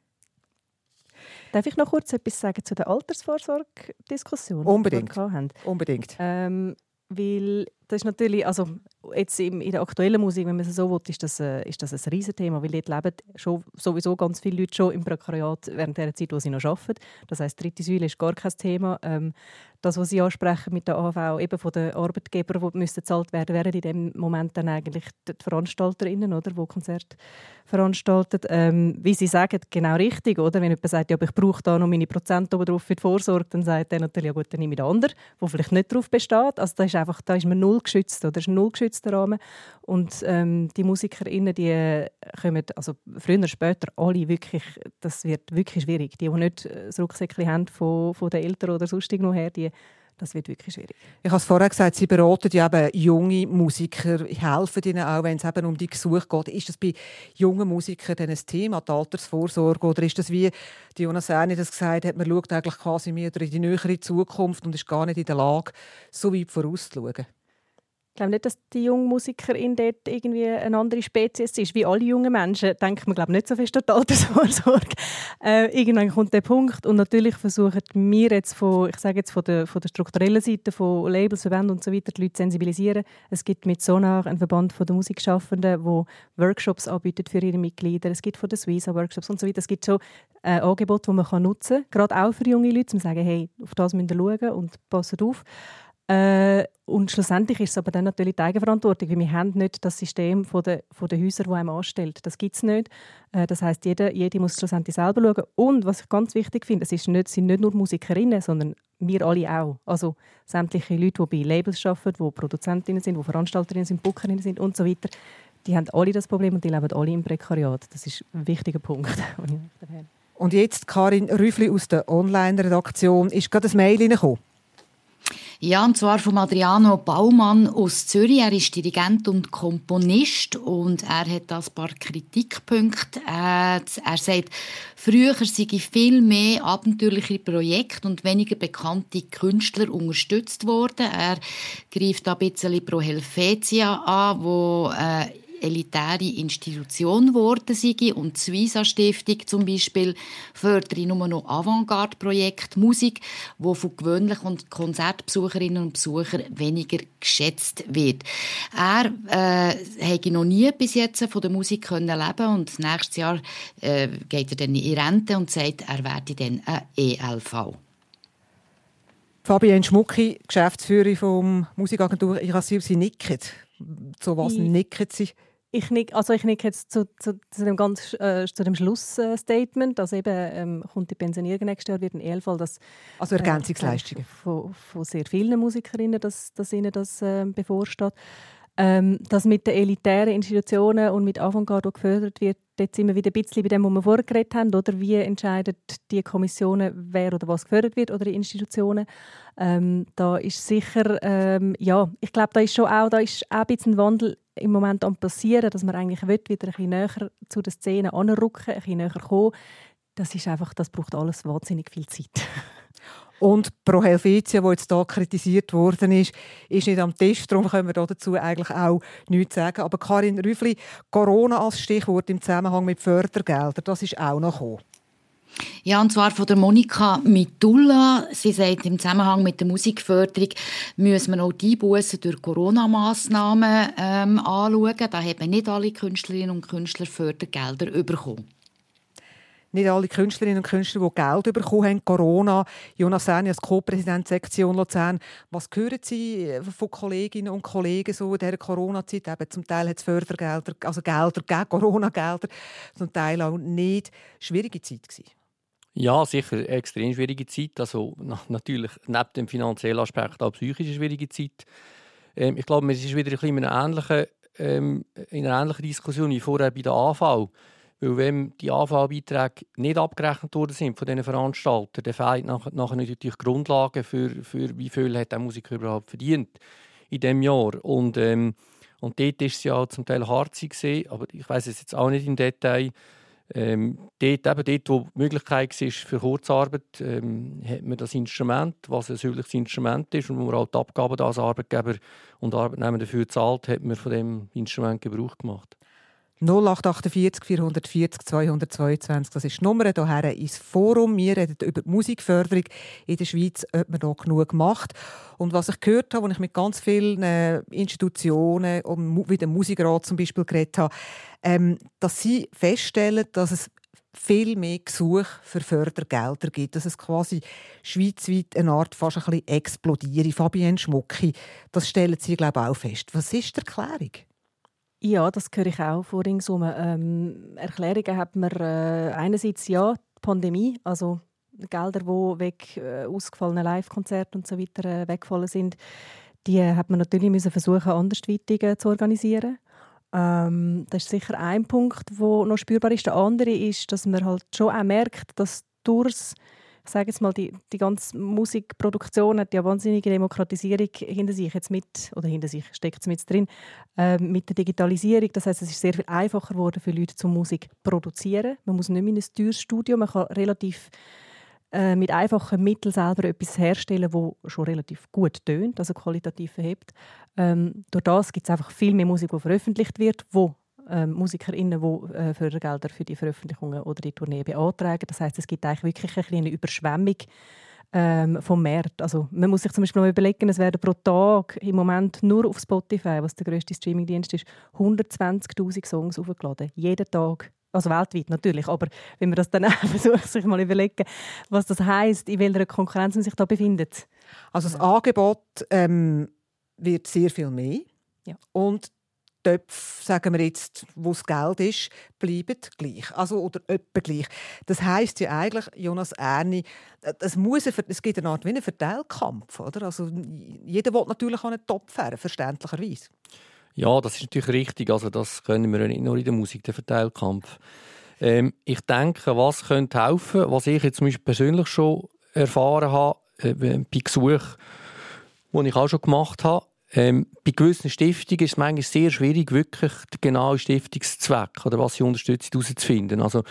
S4: Darf ich noch kurz etwas sagen zu der Altersvorsorge-Diskussion?
S3: Unbedingt.
S4: die wir hatten?
S3: Unbedingt.
S4: Ähm, weil das ist natürlich, also jetzt in der aktuellen Musik, wenn man es so will, ist das, äh, ist das ein Riesenthema, weil dort leben schon, sowieso ganz viele Leute schon im Prekariat während der Zeit, wo sie noch arbeiten. Das heißt, dritte Säule ist gar kein Thema. Ähm, das, was Sie ansprechen mit der AV, eben von den Arbeitgebern, die müssen bezahlt werden, wären in dem Moment dann eigentlich die VeranstalterInnen, oder, die Konzerte veranstalten. Ähm, wie Sie sagen, genau richtig, oder? Wenn jemand sagt, ja, ich brauche da noch meine Prozente oben drauf für die Vorsorge, dann sagt er natürlich, ja gut, dann nehme ich den anderen, der vielleicht nicht darauf besteht. Also da ist einfach, da ist man null geschützt, oder? Das ist ein null geschützter Rahmen. Und ähm, die MusikerInnen, die kommen, also früher oder später, alle wirklich, das wird wirklich schwierig. Die, die nicht das Rucksäckchen haben von, von den Eltern oder sonst irgendwo her, die, das wird wirklich schwierig.
S3: Ich habe es vorher gesagt, Sie beraten ja eben junge Musiker, helfen ihnen auch, wenn es eben um die Gesuche geht. Ist das bei jungen Musikern dann ein Thema, die Altersvorsorge, oder ist das wie die Jonas Erni das gesagt hat, man schaut eigentlich quasi mehr in die nähere Zukunft und ist gar nicht in der Lage, so weit vorauszuschauen?
S4: Ich glaube nicht, dass die junge Musikerin dort irgendwie eine andere Spezies ist. Wie alle jungen Menschen denkt man nicht so fest an die Altersvorsorge. Äh, irgendwann kommt der Punkt und natürlich versuchen wir jetzt von, ich sage jetzt von der, von der strukturellen Seite, von Labels, Verbänden und so weiter, die Leute sensibilisieren. Es gibt mit Sonar einen Verband von der Musikschaffenden, wo Workshops anbietet für ihre Mitglieder. Es gibt von der Suiza Workshops und so weiter. Es gibt so äh, Angebote, die man nutzen kann, gerade auch für junge Leute, um zu sagen, hey, auf das müsst ihr schauen und passt auf. Äh, und schlussendlich ist es aber dann natürlich die Eigenverantwortung, weil wir haben nicht das System von den, von den Häusern, das einem anstellt. Das gibt es nicht. Äh, das heißt, jeder, jede muss schlussendlich selber schauen. Und was ich ganz wichtig finde, es ist nicht, sind nicht nur Musikerinnen, sondern wir alle auch. Also sämtliche Leute, die bei Labels arbeiten, die Produzentinnen sind, die Veranstalterinnen sind, Bookerinnen sind und so weiter, die haben alle das Problem und die leben alle im Prekariat. Das ist ein wichtiger Punkt.
S3: Und jetzt Karin Rüffli aus der Online-Redaktion. Ist gerade ein Mail reingekommen.
S6: Ja, und zwar von Adriano Baumann aus Zürich. Er ist Dirigent und Komponist und er hat ein paar Kritikpunkte. Er sagt, früher sei viel mehr abenteuerliche Projekte und weniger bekannte Künstler unterstützt worden. Er greift da ein bisschen Pro Helvetia an, wo äh, elitäre Institution geworden sei und die Suiza-Stiftung zum Beispiel fördere nur noch Avantgarde-Projekte, Musik, wo von gewöhnlichen und Konzertbesucherinnen und Besuchern weniger geschätzt wird. Er äh, hätte noch nie bis jetzt von der Musik können leben und nächstes Jahr äh, geht er dann in Rente und sagt, er werde dann eine ELV.
S3: Fabienne Schmucki, Geschäftsführerin vom Musikagentur Irassil, Sie nicken. Zu was
S4: Ich-
S3: nicken Sie?
S4: Ich nick, also ich nick jetzt zu, zu, zu dem ganz äh, zu dem Schlussstatement, dass eben ähm, kommt die Pensionierung nächstes Jahr wird ein EL-Fall, dass
S3: Also Ergänzungsleistungen.
S4: äh, von, von sehr vielen Musikerinnen, dass, dass ihnen das ähm, bevorsteht. Ähm, dass mit den elitären Institutionen und mit Avantgarde gefördert wird, dort sind wir wieder ein bisschen bei dem, was wir vorher geredet haben, oder wie entscheiden die Kommissionen, wer oder was gefördert wird oder die Institutionen. Ähm, da ist sicher, ähm, ja, ich glaube, da ist schon auch, da ist auch ein bisschen Wandel im Moment am passieren, dass man eigentlich will, wieder ein bisschen näher zu den Szenen anrücken, ein bisschen näher kommen. Das ist einfach, das braucht alles wahnsinnig viel Zeit.
S3: Und Pro Helvetia, wo jetzt hier kritisiert worden ist, ist nicht am Tisch. Darum können wir dazu eigentlich auch nichts sagen. Aber Karin Rüffli, Corona als Stichwort im Zusammenhang mit Fördergeldern, das ist auch noch gekommen.
S6: Ja, und zwar von der Monika Mitulla. Sie sagt, im Zusammenhang mit der Musikförderung müssen wir auch die Einbußen durch Corona-Massnahmen ähm, anschauen. Da haben nicht alle Künstlerinnen und Künstler Fördergelder bekommen.
S3: Nicht alle Künstlerinnen und Künstler, die Geld bekommen haben, Corona. Jonas Serni als Co-Präsident Sektion Luzern. Was hören Sie von Kolleginnen und Kollegen so in dieser Corona-Zeit? Eben, zum Teil hat es Fördergelder, also Gelder gegen Corona-Gelder, zum Teil auch nicht. Schwierige Zeit gewesen.
S5: Ja, sicher eine extrem schwierige Zeit. Also natürlich neben dem finanziellen Aspekt auch psychisch eine schwierige Zeit. Ähm, ich glaube, es ist wieder ein bisschen in einer ähnlichen, ähm, in einer ähnlichen Diskussion wie vorher bei der AV. Weil wenn die AV-Beiträge nicht abgerechnet worden sind von diesen Veranstaltern, dann fehlen nachher, natürlich Grundlagen für, für wie viel hat der Musiker überhaupt verdient in diesem Jahr. Und, ähm, und dort war es ja zum Teil hart gesehen, aber ich weiß es jetzt auch nicht im Detail. Ähm, dort, eben dort, wo die Möglichkeit war für Kurzarbeit, ähm, hat man das Instrument, was ein säuliches Instrument ist und wo man die Abgaben als Arbeitgeber und Arbeitnehmer dafür zahlt, hat man von dem Instrument Gebrauch gemacht.
S3: 0848 440 222, das ist die Nummer hierher ins Forum. Wir reden über die Musikförderung in der Schweiz, ob man da genug macht. Und was ich gehört habe, als ich mit ganz vielen äh, Institutionen, wie dem Musikrat zum Beispiel, geredet habe, ähm, dass sie feststellen, dass es viel mehr Gesuche für Fördergelder gibt, dass es quasi schweizweit eine Art fast ein bisschen explodiert. Fabienne Schmucki, das stellen Sie, glaube ich, auch fest. Was ist die Erklärung?
S4: Ja, das höre ich auch vor ringsum. Ähm, Erklärungen hat man äh, einerseits ja die Pandemie, also Gelder, die weg äh, ausgefallene Live-Konzerte und so weiter äh, weggefallen sind, die äh, hat man natürlich müssen versuchen andersweitig äh, zu organisieren. Ähm, das ist sicher ein Punkt, wo noch spürbar ist. Der andere ist, dass man halt schon auch merkt, dass durchs ich sage jetzt mal, die, die ganze Musikproduktion hat ja wahnsinnige Demokratisierung hinter sich jetzt mit, oder hinter sich steckt es mit drin, äh, mit der Digitalisierung. Das heißt, es ist sehr viel einfacher geworden für Leute, zum Musik produzieren. Man muss nicht mehr in ein teures Studio, man kann relativ äh, mit einfachen Mitteln selber etwas herstellen, das schon relativ gut tönt, also qualitativ verhebt. Ähm, durch das gibt es einfach viel mehr Musik, die veröffentlicht wird, wo ähm, MusikerInnen, die äh, Fördergelder für die Veröffentlichungen oder die Tournee beantragen. Das heißt, es gibt eigentlich wirklich eine kleine Überschwemmung ähm, vom Markt. Also man muss sich zum Beispiel mal überlegen, es werden pro Tag im Moment nur auf Spotify, was der grösste Streamingdienst ist, 120'000 Songs aufgeladen. Jeden Tag. Also weltweit natürlich, aber wenn man das dann versucht, sich mal überlegen, was das heißt, in welcher Konkurrenz man sich da befindet.
S3: Also das Angebot ähm, wird sehr viel mehr.
S4: Ja.
S3: Und Töpfe, sagen wir jetzt, wo das Geld ist, bleiben gleich. Also, oder etwa gleich. Das heisst ja eigentlich, Jonas Erni, es, muss eine, es gibt eine Art wie einen Verteilkampf. Oder? Also, jeder will natürlich auch einen Topf haben, verständlicherweise.
S5: Ja, das ist natürlich richtig. Also, das können wir nicht nur in der Musik, den Verteilkampf. Ähm, ich denke, was könnte helfen, was ich jetzt zum Beispiel persönlich schon erfahren habe, äh, bei Gesuchen, die ich auch schon gemacht habe, ähm, bei gewissen Stiftungen ist es manchmal sehr schwierig, wirklich den genauen Stiftungszweck oder was sie unterstützt, herauszufinden. Also,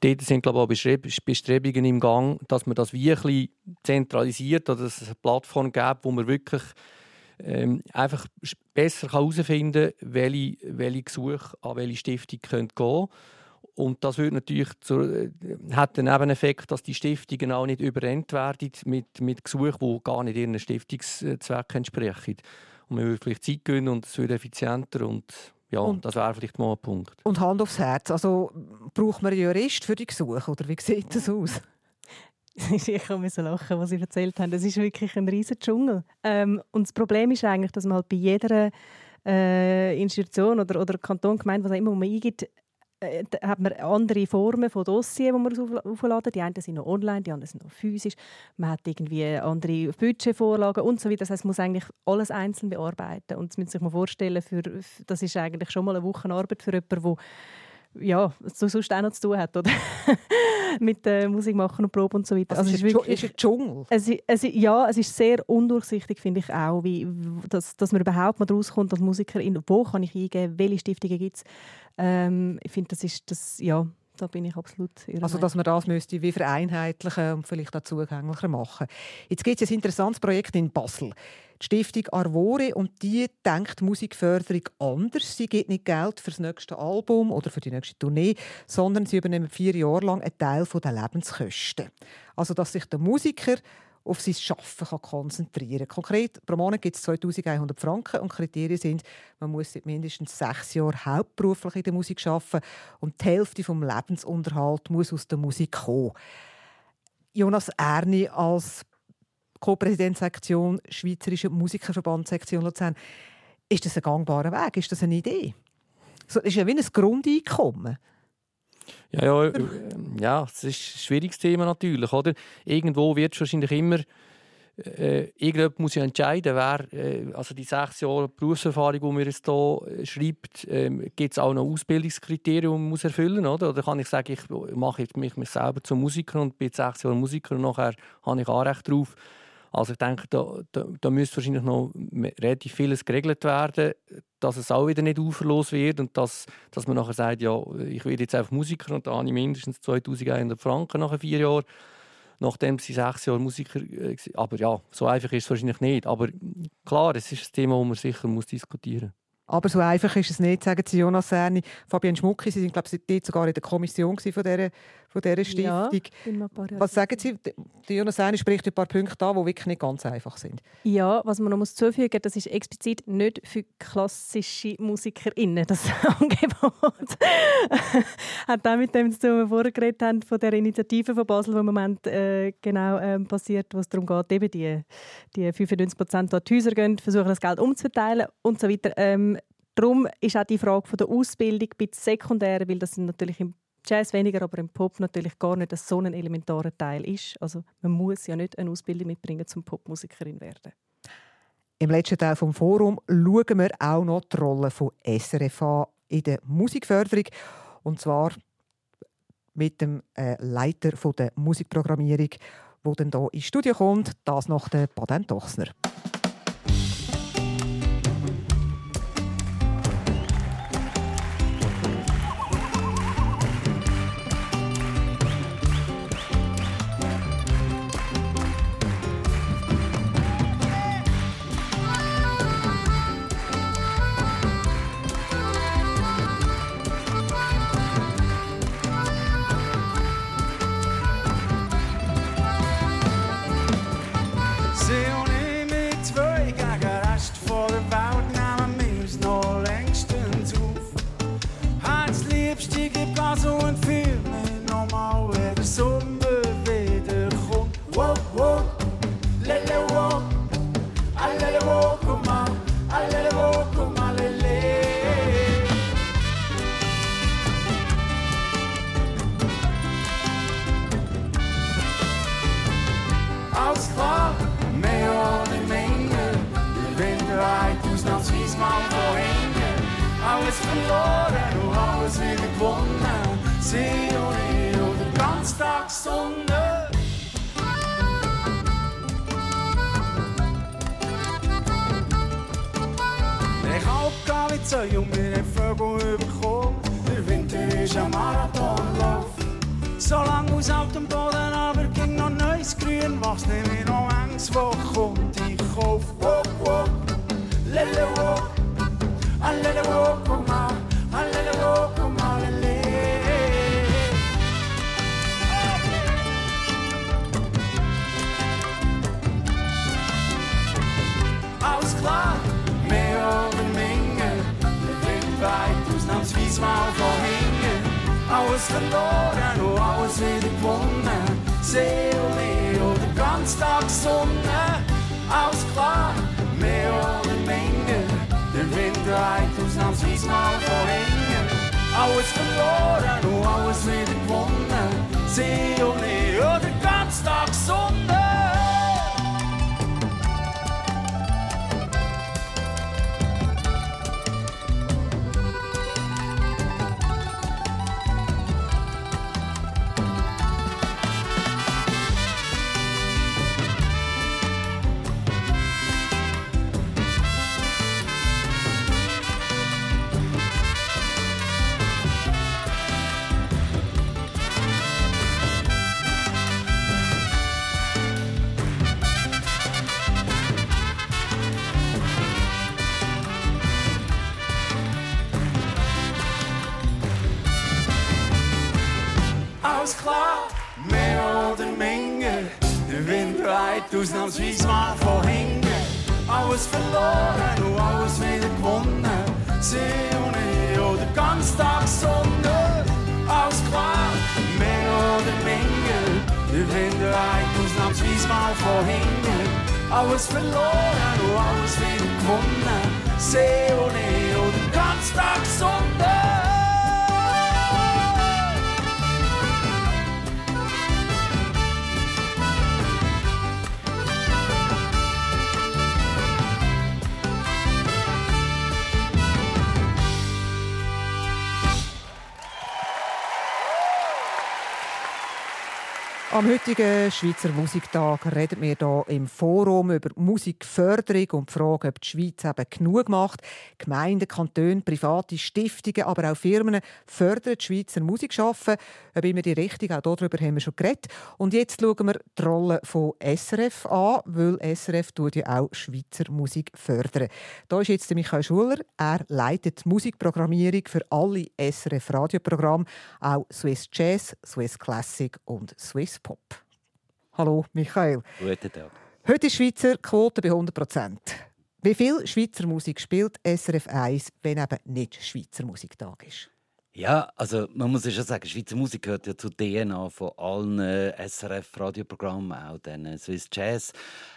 S5: dort sind glaube ich, auch Bestrebungen im Gang, dass man das wie ein bisschen zentralisiert oder dass es eine Plattform gibt, wo man wirklich ähm, einfach besser herausfinden kann, welche, welche Gesuche an welche Stiftung gehen können. Und das wird natürlich zu, äh, hat den Nebeneffekt, dass die Stiftungen auch nicht überrennt werden mit, mit Gesuchen, die gar nicht ihren Stiftungszweck entsprechen. Und man würde vielleicht Zeit gewinnen und es wird effizienter und ja, und, das wäre vielleicht mal ein Punkt.
S3: Und Hand aufs Herz, also braucht man einen Jurist für die Gesuche oder wie sieht das aus?
S4: ich kann mir so lachen, was Sie erzählt haben. Das ist wirklich ein riesiger Dschungel. Ähm, und das Problem ist eigentlich, dass man halt bei jeder äh, Institution oder, oder Kanton, Gemeinde, was auch immer man eingibt, äh, hat man andere Formen von Dossiers, die man aufladen Die einen sind noch online, die anderen sind noch physisch. Man hat irgendwie andere Budgetvorlagen und so weiter. Das heißt, man muss eigentlich alles einzeln bearbeiten. Und das Sie sich mal vorstellen, für, das ist eigentlich schon mal eine Wochenarbeit für jemanden, der ja, so sonst auch noch zu tun hat, oder? mit äh, Musik machen und Proben und so weiter.
S3: Also, also es ist, wirklich, ist ein Dschungel?
S4: Es, es, ja, es ist sehr undurchsichtig, finde ich auch, wie, dass, dass man überhaupt mal rauskommt als Musikerin, wo kann ich eingeben, welche Stiftungen gibt es. Ähm, ich finde, das ist, das, ja, da bin ich absolut ihrer
S3: Also, dass man das müsste wie vereinheitlichen und vielleicht auch zugänglicher machen. Jetzt gibt es ein interessantes Projekt in Basel. Die Stiftung Arvore und die denkt Musikförderung anders. Sie gibt nicht Geld für das nächste Album oder für die nächste Tournee, sondern sie übernehmen vier Jahre lang einen Teil der Lebenskosten. Also, dass sich der Musiker auf sein Schaffen kann konzentrieren kann. Konkret, pro Monat gibt es 2100 Franken und Kriterien sind, man muss seit mindestens sechs Jahren hauptberuflich in der Musik arbeiten und die Hälfte vom Lebensunterhalt muss aus der Musik kommen. Jonas Erni als Co-Präsidentsektion Schweizerische Musikerverband-Sektion Luzern. Ist das ein gangbarer Weg? Ist das eine Idee? So, das ist ja wie ein Grundeinkommen.
S5: Ja, ja, äh, ja, es ist ein schwieriges Thema natürlich, oder? Irgendwo wird es wahrscheinlich immer äh, irgendjemand muss ja entscheiden, wer, äh, also die sechs Jahre Berufserfahrung, die man jetzt hier äh, schreibt, äh, gibt es auch noch Ausbildungskriterien, die man muss erfüllen muss, oder? Oder kann ich sagen, ich mache mich, selber zum Musiker und bin sechs Jahre Musiker und nachher habe ich Anrecht drauf. Also ich denke, da, da, da müsste wahrscheinlich noch relativ vieles geregelt werden, dass es auch wieder nicht uferlos wird und dass, dass man nachher sagt, ja, ich werde jetzt einfach Musiker und da mindestens 2100 Franken nach vier Jahren, nachdem sie sechs Jahre Musiker äh, Aber ja, so einfach ist es wahrscheinlich nicht. Aber klar, es ist ein Thema, das man sicher muss diskutieren muss.
S3: Aber so einfach ist es nicht, sagen Sie Jonas Serni. Fabian Schmucki, Sie sind, glaube ich, sogar in der Kommission von dieser, von dieser Stiftung.
S4: Ja,
S3: Was sagen Sie? Der Jonas Serni spricht ein paar Punkte an, die wirklich nicht ganz einfach sind.
S4: Ja, was man noch muss zufügen muss, das ist explizit nicht für klassische MusikerInnen, das Angebot. Hat auch mit dem zu tun, was wir vorher geredet haben, von der Initiative von Basel, die im Moment äh, genau ähm, passiert, wo es darum geht, eben die, die 95 Prozent, die die Häuser gehen, versuchen, das Geld umzuverteilen und so weiter. Ähm, darum ist auch die Frage von der Ausbildung ein bisschen sekundär, weil das sind natürlich im Jazz weniger, aber im Pop natürlich gar nicht so ein elementarer Teil ist. Also man muss ja nicht eine Ausbildung mitbringen, zum Popmusikerin werden.
S3: Im letzten Teil vom Forum schauen wir auch noch die Rolle von SRF in der Musikförderung. Und zwar mit dem äh, Leiter der Musikprogrammierung, der dann hier ins Studio kommt, das nach der Baden
S10: Sonne. Ich hab Zeug und den Vögel überkommen. Der Winter ist ein Marathonlauf. So lang aus altem Boden, aber ging noch neues Grün. Was nehme ich noch Angst, wo kommt ich kauf? Wow, wow, lele wow, ah lele wow, Alles verloren und alles wieder gewonnen. Seele oder ganz Tag Sonne. Alles klar, mehr oder minder. Der Wind dreht ausnahmsweise mal von hinten. Alles verloren und alles wieder gewonnen. Seele oder ganz Tag Sonne. oder Wind weht ausnahmsweise mal von hinten. Alles verloren und alles wieder gewonnen. See und ich oder ganz Tag Sonne. Alles klar, mehr oder Menge. Der Wind weht ausnahmsweise mal von hinten. Alles verloren und alles wieder gewonnen. See und ich oder ganz Tag Sonne.
S3: Am heutigen Schweizer Musiktag reden wir hier im Forum über Musikförderung und die Frage, ob die Schweiz eben genug macht. Gemeinden, Kantone, private Stiftungen, aber auch Firmen fördern die Schweizer Musikschaffen. Ob immer die Richtung, auch darüber haben wir schon geredet. Und jetzt schauen wir die Rolle von SRF an, weil SRF tut ja auch Schweizer Musik fördern. Da ist jetzt Michael Schuler. Er leitet Musikprogrammierung für alle SRF-Radioprogramme, auch Swiss Jazz, Swiss Classic und Swiss Pop. Hallo Michael.
S11: Guten Tag.
S3: Heute ist die Schweizer Quote bei 100 Prozent. Wie viel Schweizer Musik spielt SRF 1, wenn eben nicht Schweizer Musiktag ist?
S11: Ja, also man muss ja schon sagen, Schweizer Musik gehört ja zur DNA von allen SRF-Radioprogrammen, auch den Swiss Jazz.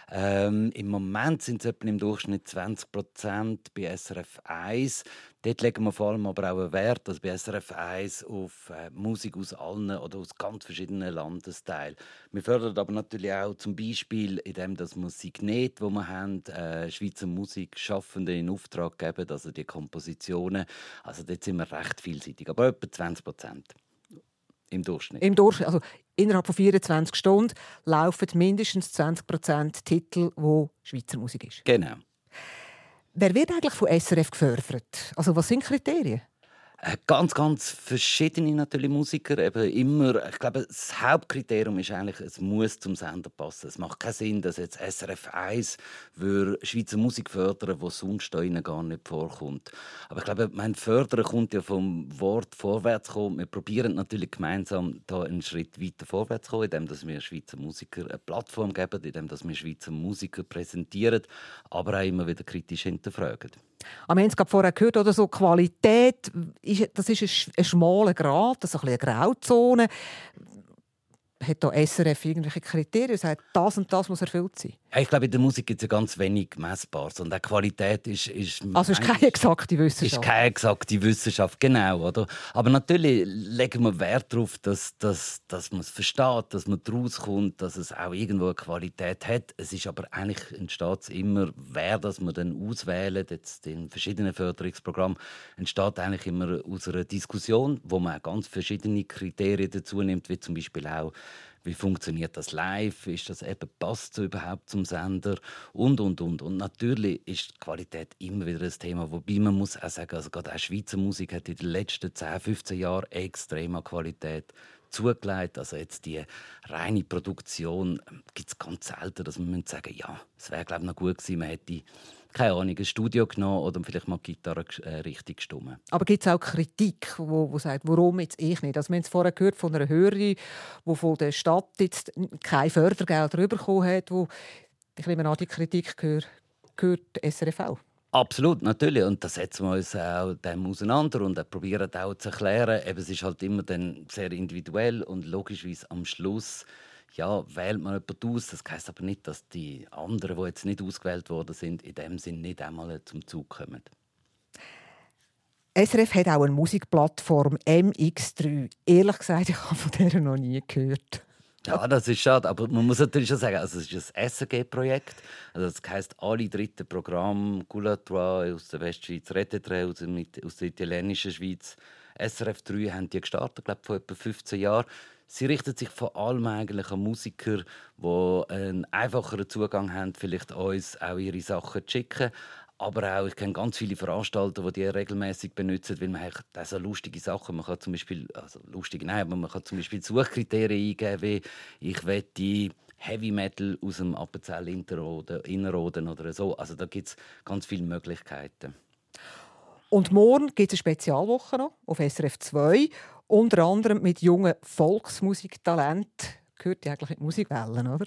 S11: Ähm, Im Moment sind es etwa im Durchschnitt 20 Prozent bei SRF 1. Dort legen wir vor allem aber auch einen Wert, also bei SRF 1 auf äh, Musik aus allen oder aus ganz verschiedenen Landesteilen. Wir fördern aber natürlich auch zum Beispiel, indem dass wir Signet, wo wir haben, äh, Schweizer Musikschaffende in Auftrag geben, also die Kompositionen. Also dort sind wir recht vielseitig, aber etwa 20 Prozent im Durchschnitt.
S3: Im Durchschnitt, also innerhalb von 24 Stunden laufen mindestens 20 Prozent Titel, wo Schweizer Musik ist.
S11: Genau.
S3: Wer wird eigentlich von SRF gefördert? Also was sind Kriterien?
S11: Äh, Ganz, ganz verschiedene natürlich Musiker. Eben immer, ich glaube, das Hauptkriterium ist eigentlich, es muss zum Sender passen. Es macht keinen Sinn, dass jetzt SRF 1 würde Schweizer Musik fördern, wo sonst gar nicht vorkommt. Aber ich glaube, mein Fördern kommt ja vom Wort vorwärts kommen. Wir probieren natürlich gemeinsam da einen Schritt weiter vorwärts kommen, indem dass wir Schweizer Musiker eine Plattform geben, indem dass wir Schweizer Musiker präsentieren, aber auch immer wieder kritisch hinterfragen.
S3: Aber Wir haben es gerade vorher gehört, oder so Qualität, ist, das ist ein, ein schmaler Grad, das ist ein eine Grauzone. Hat da SRF irgendwelche Kriterien? Sagt, das und das muss erfüllt sein?
S11: Ja, Ich glaube, in der Musik gibt es ja ganz wenig Messbares und auch Qualität ist... ist
S3: Also ist keine exakte Wissenschaft.
S11: ist keine exakte Wissenschaft, genau. Oder? Aber natürlich legen wir Wert darauf, dass, dass, dass man es versteht, dass man daraus kommt, dass es auch irgendwo eine Qualität hat. Es ist aber eigentlich entsteht es immer, wer das man dann auswählen, jetzt in verschiedenen Förderungsprogrammen, entsteht eigentlich immer aus einer Diskussion, wo man auch ganz verschiedene Kriterien dazu nimmt, wie zum Beispiel auch wie funktioniert das live? Ist das eben passt überhaupt zum Sender? Und und und und natürlich ist die Qualität immer wieder ein Thema, wobei man muss auch sagen, also gerade auch Schweizer Musik hat in den letzten 10, 15 Jahren extrem Qualität zugelegt. Also jetzt die reine Produktion gibt es ganz selten, dass man sagen, ja, es wäre glaube ich noch gut gewesen, man hätte keine Ahnung, ein Studio genommen oder vielleicht mal die Gitarre äh, richtig gestimmt.
S3: Aber gibt es auch Kritik, wo, wo sagt, warum jetzt ich nicht? Also wir haben es vorher gehört von einer Hörerin, die von der Stadt jetzt kein Fördergelder bekommen hat, wo ich nehme an, die Kritik gehört, gehört SRF auch.
S11: Absolut, natürlich. Und da setzen wir uns auch dem auseinander und probieren auch zu erklären. Eben, es ist halt immer dann sehr individuell und logischerweise am Schluss ja, wählt man jemanden aus. Das heisst aber nicht, dass die anderen, die jetzt nicht ausgewählt worden sind, in dem Sinn nicht einmal zum Zug kommen.
S3: SRF hat auch eine Musikplattform MX3. Ehrlich gesagt, ich habe von der noch nie gehört.
S11: Ja, das ist schade, aber man muss natürlich schon sagen, also es ist ein SRG-Projekt. Also das heisst, alle dritten Programme, Gulatoire aus der Westschweiz, Retetre aus, aus der italienischen Schweiz, SRF 3 haben die gestartet, glaube vor etwa 15 Jahren. Sie richtet sich vor allem eigentlich an Musiker, die einen einfacheren Zugang haben, vielleicht uns auch ihre Sachen zu schicken. Aber auch, ich kenne ganz viele Veranstalter, die die regelmäßig benutzen, weil man hat auch so lustige Sachen. Man kann zum Beispiel, also lustige, nein, aber man kann zum Beispiel Suchkriterien eingeben, wie ich wette Heavy Metal aus dem Appenzell Innerrhoden oder so. Also da gibt es ganz viele Möglichkeiten.
S3: Und morgen gibt es eine Spezialwoche noch auf SRF 2, unter anderem mit jungen Volksmusiktalenten. gehört ja eigentlich in die Musikwellen, oder?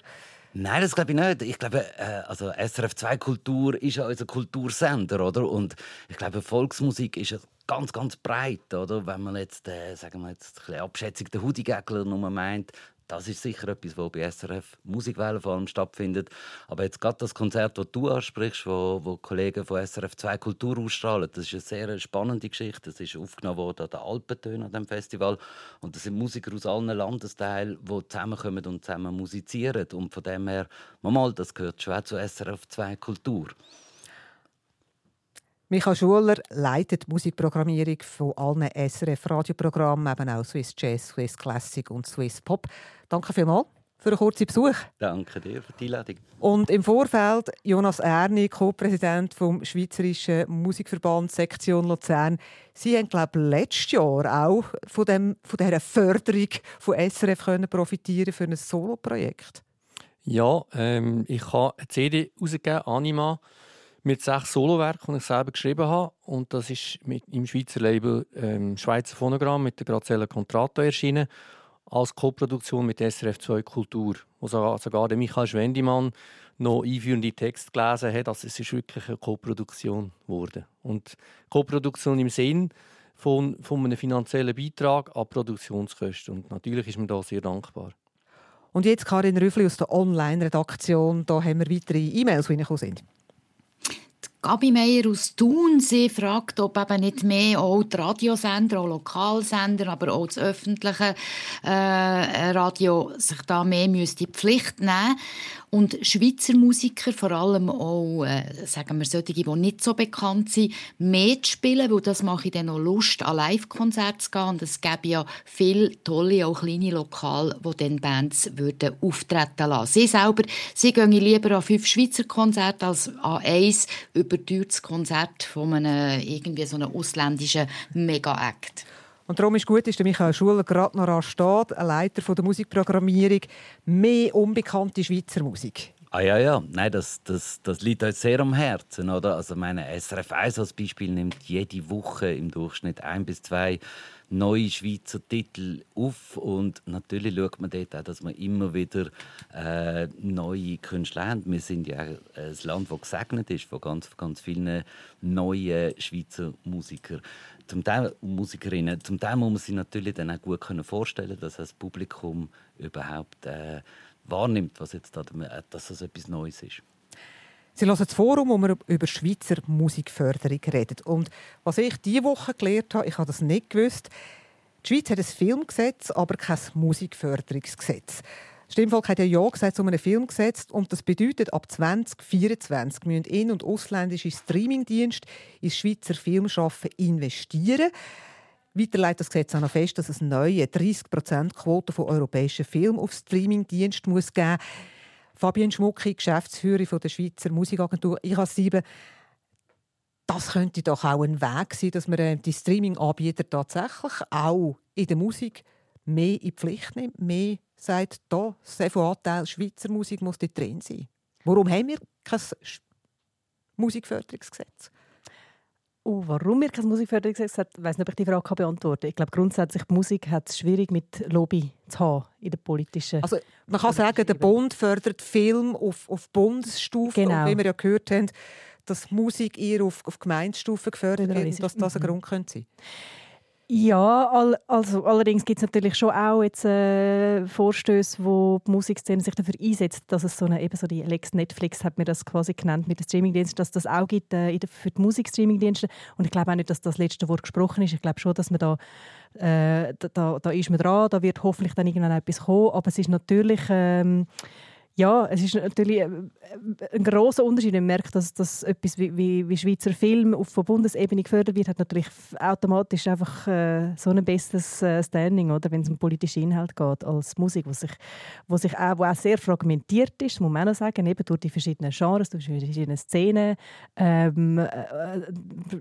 S11: Nein, das glaube ich nicht. Ich glaube, äh, also SRF 2 Kultur ist ja unser Kultursender, oder? Und ich glaube, Volksmusik ist ja ganz, ganz breit, oder? Wenn man jetzt, äh, sagen wir jetzt, ein bisschen abschätzig den Hudigäckler nur meint, das ist sicher etwas, was bei SRF Musikwellen vor allem stattfindet. Aber jetzt gerade das Konzert, das du ansprichst, wo, wo Kollegen von SRF 2 Kultur ausstrahlen, das ist eine sehr spannende Geschichte. Das ist aufgenommen worden an den Alpentönen an dem Festival. Und das sind Musiker aus allen Landesteilen, die zusammenkommen und zusammen musizieren. Und von dem her, mal, das gehört schon zu SRF 2 Kultur.
S3: Michael Schuler leitet die Musikprogrammierung von allen SRF-Radioprogrammen, eben auch Swiss Jazz, Swiss Classic und Swiss Pop. Danke vielmals für einen kurzen Besuch.
S11: Danke dir für die Einladung.
S3: Und im Vorfeld Jonas Erni, Co-Präsident vom Schweizerischen Musikverband Sektion Luzern. Sie haben, glaube ich, letztes Jahr auch von, dem, von dieser Förderung von SRF können profitieren für ein Soloprojekt.
S5: Ja, ähm, ich habe eine CD herausgegeben, Anima mit sechs Solowerken, die ich selber geschrieben habe. Und das ist mit im Schweizer Label ähm, Schweizer Phonogramm mit der Grazella Contratto erschienen, als Koproduktion mit SRF 2 Kultur, wo sogar, der Michael Schwendimann noch einführende Texte gelesen hat. Also es ist wirklich eine Koproduktion geworden. Und Koproduktion im Sinn von, von einem finanziellen Beitrag an Produktionskosten. Und natürlich ist man da sehr dankbar.
S3: Und jetzt Karin Rüffli aus der Online-Redaktion. Da haben wir weitere E-Mails, die reingekommen sind.
S6: Gabi Meier aus Thun, sie fragt, ob eben nicht mehr auch die Radiosender, auch Lokalsender, aber auch das öffentliche äh, Radio sich da mehr müsste Pflicht nehmen und Schweizer Musiker, vor allem auch, äh, sagen wir solche, die nicht so bekannt sind, mehr zu spielen, weil das mache ich dann noch Lust, an Live-Konzerte zu gehen. Und es gäbe ja viele tolle, auch kleine Lokale, wo dann Bands würden auftreten lassen. Sie selber, sie gehen lieber an fünf Schweizer Konzerte als an eins überteuertes Konzert von einem irgendwie so einem ausländischen Mega-Act.
S3: Und darum ist gut, dass der Michael Schuler gerade noch steht, ein Leiter der Musikprogrammierung, mehr unbekannte Schweizer Musik.
S11: Ah ja, ja, nein, das, das, das liegt uns sehr am Herzen, oder? Also meine SRF 1 als Beispiel nimmt jede Woche im Durchschnitt ein bis zwei neue Schweizer Titel auf und natürlich schaut man dort auch, dass man immer wieder äh, neue Künstler haben. Wir sind ja ein Land, das gesegnet ist von ganz, ganz vielen neuen Schweizer Musikern zum Teil Musikerinnen, zum Teil muss man sich natürlich dann auch gut vorstellen, dass das Publikum überhaupt äh, wahrnimmt, was jetzt da, dass das etwas Neues ist.
S3: Sie hören das Forum, wo wir über Schweizer Musikförderung reden. Und was ich diese Woche gelernt habe, ich habe das nicht gewusst, die Schweiz hat ein Filmgesetz, aber kein Musikförderungsgesetz. Das Stimmvolk hat ja Ja gesagt zu einem Filmgesetz und das bedeutet, ab 2024 müssen in- und ausländische Streamingdienste ins Schweizer Filmschaffen investieren. Weiter leitet das Gesetz auch noch fest, dass es eine neue 30%-Quote von europäischen Filmen auf Streamingdienst muss geben Fabian Schmucki, Geschäftsführer der Schweizer Musikagentur IH7, das könnte doch auch ein Weg sein, dass man äh, die Streaming-Anbieter tatsächlich auch in der Musik mehr in die Pflicht nimmt, mehr sagt, da, sehr viel Anteil Schweizer Musik muss dort drin sein. Warum haben wir kein Musikförderungsgesetz?
S4: Oh, warum wir kein Musikförderungsgesetz haben, ich weiß nicht, ob ich die Frage beantworten kann. Ich glaube, grundsätzlich die Musik hat es schwierig mit Lobby zu haben in der politischen.
S3: Also man kann sagen, der Bund fördert Film auf, auf Bundesstufe,
S4: genau.
S3: und wie wir ja gehört haben, dass Musik eher auf, auf Gemeindestufe gefördert wird dass das ein Grund könnte sein.
S4: Ja, all, also allerdings gibt es natürlich schon auch jetzt äh, Vorstöße, wo die Musikszene sich dafür einsetzt, dass es so eine eben so die Lex Netflix hat mir das quasi genannt mit den Streamingdiensten, dass das auch gibt äh, für die Musikstreamingdienste. Und ich glaube auch nicht, dass das letzte Wort gesprochen ist. Ich glaube schon, dass man da äh, da, da ist man dran, da wird hoffentlich dann irgendwann etwas kommen, aber es ist natürlich ähm, ja, es ist natürlich äh, ein großer Unterschied. Man merkt, dass, dass etwas wie, wie, Schweizer Film auf der Bundesebene gefördert wird, hat natürlich automatisch einfach äh, so ein besseres äh, Standing, wenn es um politische Inhalt geht, als Musik, was sich, wo sich auch, wo auch sehr fragmentiert ist, muss man auch sagen, eben durch die verschiedenen Genres, durch die verschiedenen Szenen, ähm, äh,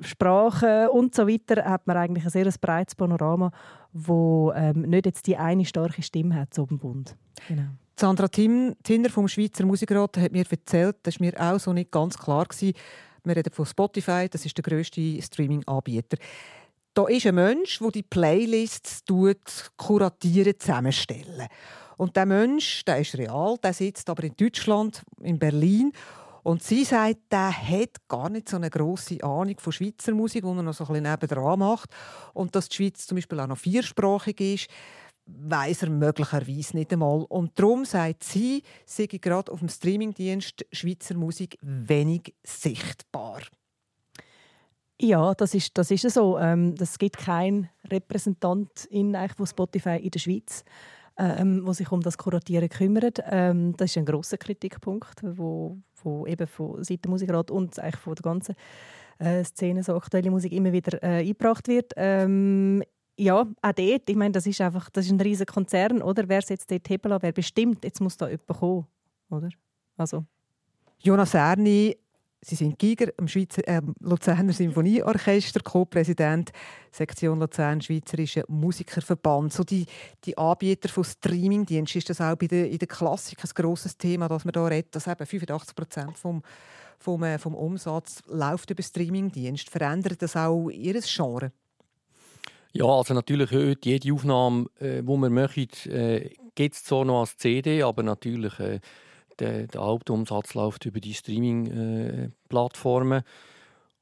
S4: Sprachen und so weiter, hat man eigentlich ein sehr breites Panorama, wo ähm, nicht jetzt die eine starke Stimme hat, so im Bund. Genau.
S3: Sandra Tinner vom Schweizer Musikrat hat mir erzählt, das war mir auch so nicht ganz klar. Gewesen. Wir reden von Spotify, das ist der grösste Streaming-Anbieter. Da ist ein Mensch, der die Playlists kuratieren, zusammenstellen. Und der Mensch, der ist real, der sitzt aber in Deutschland, in Berlin. Und sie sagt, der hat gar nicht so eine grosse Ahnung von Schweizer Musik, die er noch so ein bisschen nebendran macht. Und dass die Schweiz zum Beispiel auch noch viersprachig ist, weiß er möglicherweise nicht einmal. Und darum sagt sie, sei gerade auf dem Streamingdienst Schweizer Musik wenig sichtbar.
S4: Ja, das ist, das ist so. Ähm, es gibt keinen Repräsentant in von Spotify in der Schweiz, ähm, wo sich um das Kuratieren kümmert. Ähm, das ist ein großer Kritikpunkt, wo, wo eben von Seiten Musikrat und eigentlich von der ganzen äh, Szene so aktuelle Musik immer wieder äh, eingebracht wird. Ähm, ja, auch dort, ich meine, das ist einfach, das ist ein riesiger Konzern, oder? Wer setzt dort Hebel an? Wer bestimmt, jetzt muss da jemand kommen, oder? Also.
S3: Jonas Erni, Sie sind Giger am Schweizer, äh, Luzerner Sinfonieorchester, Co-Präsident Sektion Luzern Schweizerischer Musikerverband. So die, die Anbieter von Streamingdiensten, ist das auch bei der, in der Klassik ein grosses Thema, dass man da redet, dass eben 85 Prozent vom, vom, äh, vom Umsatz läuft über Streamingdienst. Verändert das auch Ihr Genre?
S5: Ja, also natürlich heute jede Aufnahme, äh, die wir machen, äh, gibt es zwar noch als CD, aber natürlich äh, der, der, Hauptumsatz läuft über die Streaming-Plattformen. Äh,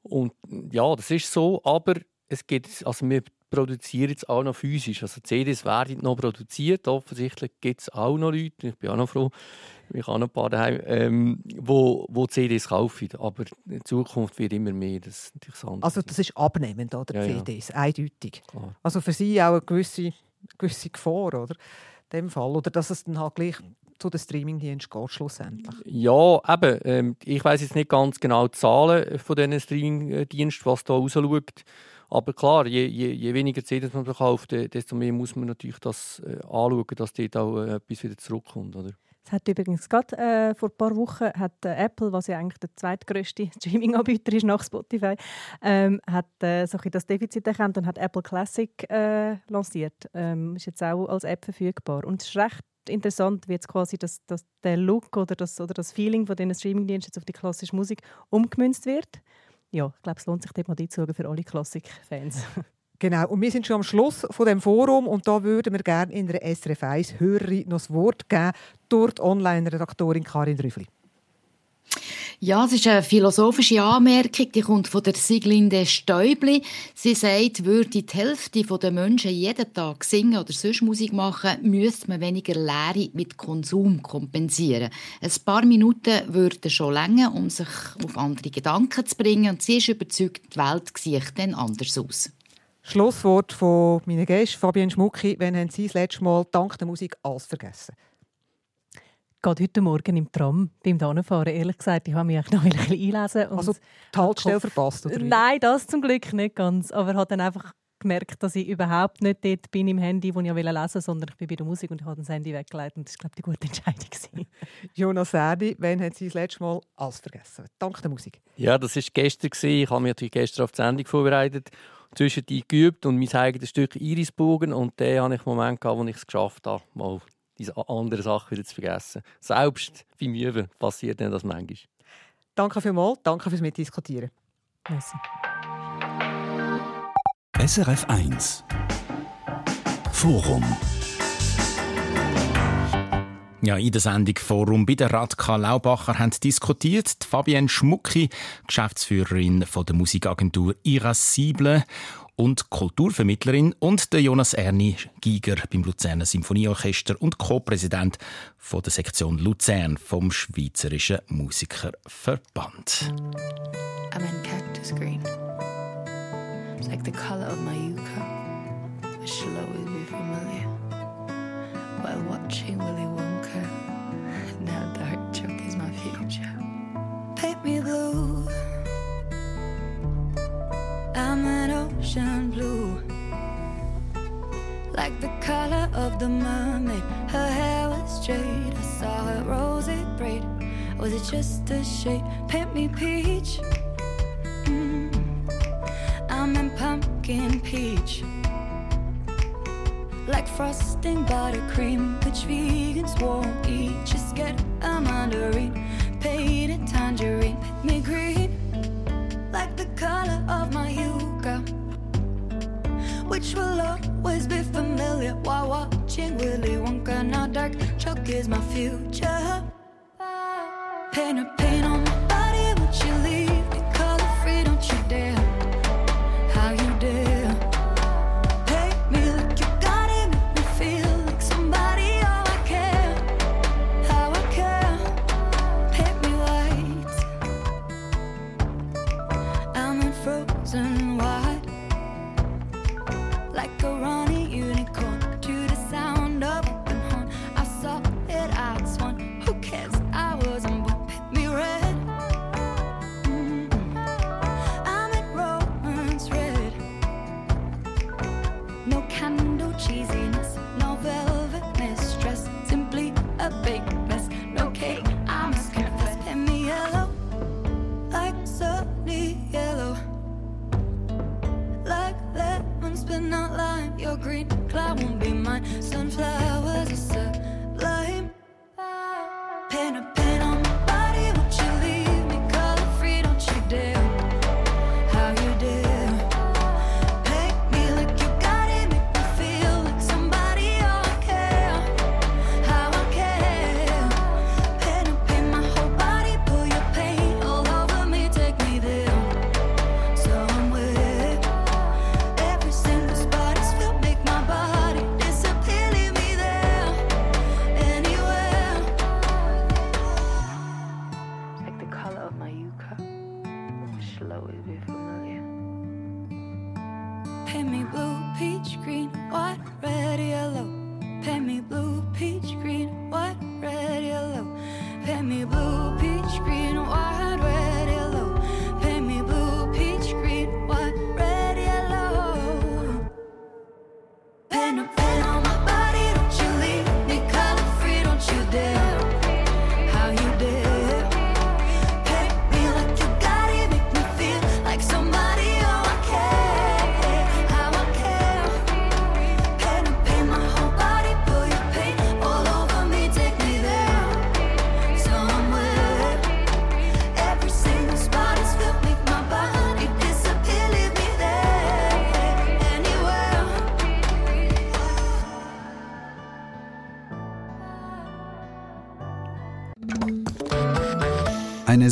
S5: und ja, das ist so, aber es gibt, also wir produzieren jetzt auch noch physisch. Also CDs werden noch produziert. Offensichtlich gibt es auch noch Leute, ich bin auch noch froh, ich habe noch ein paar daheim, ähm, wo, wo CDs kaufen. Aber in Zukunft wird immer mehr das
S3: interessant. Also das ist abnehmend, oder? Ja, CDs, ja. eindeutig. Klar. Also für Sie auch eine gewisse, gewisse Gefahr, oder? In dem Fall. Oder dass es dann halt gleich zu den Streamingdiensten geht, schlussendlich?
S5: Ja, eben. Ähm, ich weiß jetzt nicht ganz genau die Zahlen von diesen Streamingdiensten, was da rausschaut. Aber klar, je, je, je weniger CDs man verkauft, desto mehr muss man natürlich das äh, anschauen, dass dort auch äh, etwas wieder zurückkommt. Oder?
S4: Es hat übrigens gerade äh, vor ein paar Wochen hat äh, Apple, was ja eigentlich der zweitgrößte Streaming-Anbieter ist nach Spotify, ähm, hat äh, so das Defizit erkannt und hat Apple Classic äh, lanciert. Ähm, ist jetzt auch als App verfügbar und es ist recht interessant, wie jetzt quasi das, das, der Look oder das, oder das Feeling von diesen Streamingdiensten auf die klassische Musik umgemünzt wird. Ja, ich glaube, es lohnt sich dort mal einzuschauen für alle Klassik-Fans.
S3: Genau, und wir sind schon am Schluss von dem Forum und da würden wir gerne in der SRF 1 Hörerin noch das Wort geben durch die Online-Redaktorin Karin Rüffli.
S6: Ja, es ist eine philosophische Anmerkung, die kommt von der Siglinde Stäubli. Sie sagt, würde die Hälfte der Menschen jeden Tag singen oder sonst Musik machen, müsste man weniger Leere mit Konsum kompensieren. Ein paar Minuten würden schon länger, um sich auf andere Gedanken zu bringen. Und sie ist überzeugt, die Welt sieht dann anders aus.
S3: Schlusswort von meinen Gästen, Fabian Schmucki. Wann haben Sie das letzte Mal dank der Musik alles vergessen?
S4: Gerade heute Morgen im Tram beim Fahren, ehrlich gesagt, ich habe mich noch ein bisschen einlesen. Und
S3: also die Haltestelle verpasst? Oder
S4: Nein, das zum Glück nicht ganz. Aber ich habe dann einfach gemerkt, dass ich überhaupt nicht dort bin im Handy, wo ich lesen wollte, sondern ich bin bei der Musik und ich habe das Handy weggelegt. Und das war, glaube ich, die gute Entscheidung.
S3: Jonas Erdi, wann haben Sie das letzte Mal alles vergessen? Dank der Musik.
S5: Ja, das war gestern. Ich habe mich natürlich gestern auf die Sendung vorbereitet zwischen die geübt und mein eigenes Stück Irisbogen und den hatte ich einen Moment, gehabt, wo ich es geschafft habe, mal andere Sache wieder zu vergessen. Selbst bei mir passiert dann das manchmal.
S3: Danke vielmals, danke fürs Mitdiskutieren.
S4: Merci.
S1: SRF 1 Forum ja, in der Sendung Forum bei der Radka Laubacher haben diskutiert Fabienne Schmucki, Geschäftsführerin von der Musikagentur Irascible und Kulturvermittlerin und der Jonas Erni Giger beim Luzerner Symphonieorchester und Co-Präsident von der Sektion Luzern vom Schweizerischen Musikerverband. I'm in cactus green. It's like the color of my yucca. It should always be familiar. Color of the mermaid. Her hair was straight. I saw her rosy braid. Was it just a shade? Paint me peach. Mm. I'm in pumpkin peach. Like frosting buttercream, which vegans won't eat. Just get a mandarin, painted tangerine. Paint me green watching
S12: Willy Wonka now dark. Choke is my future.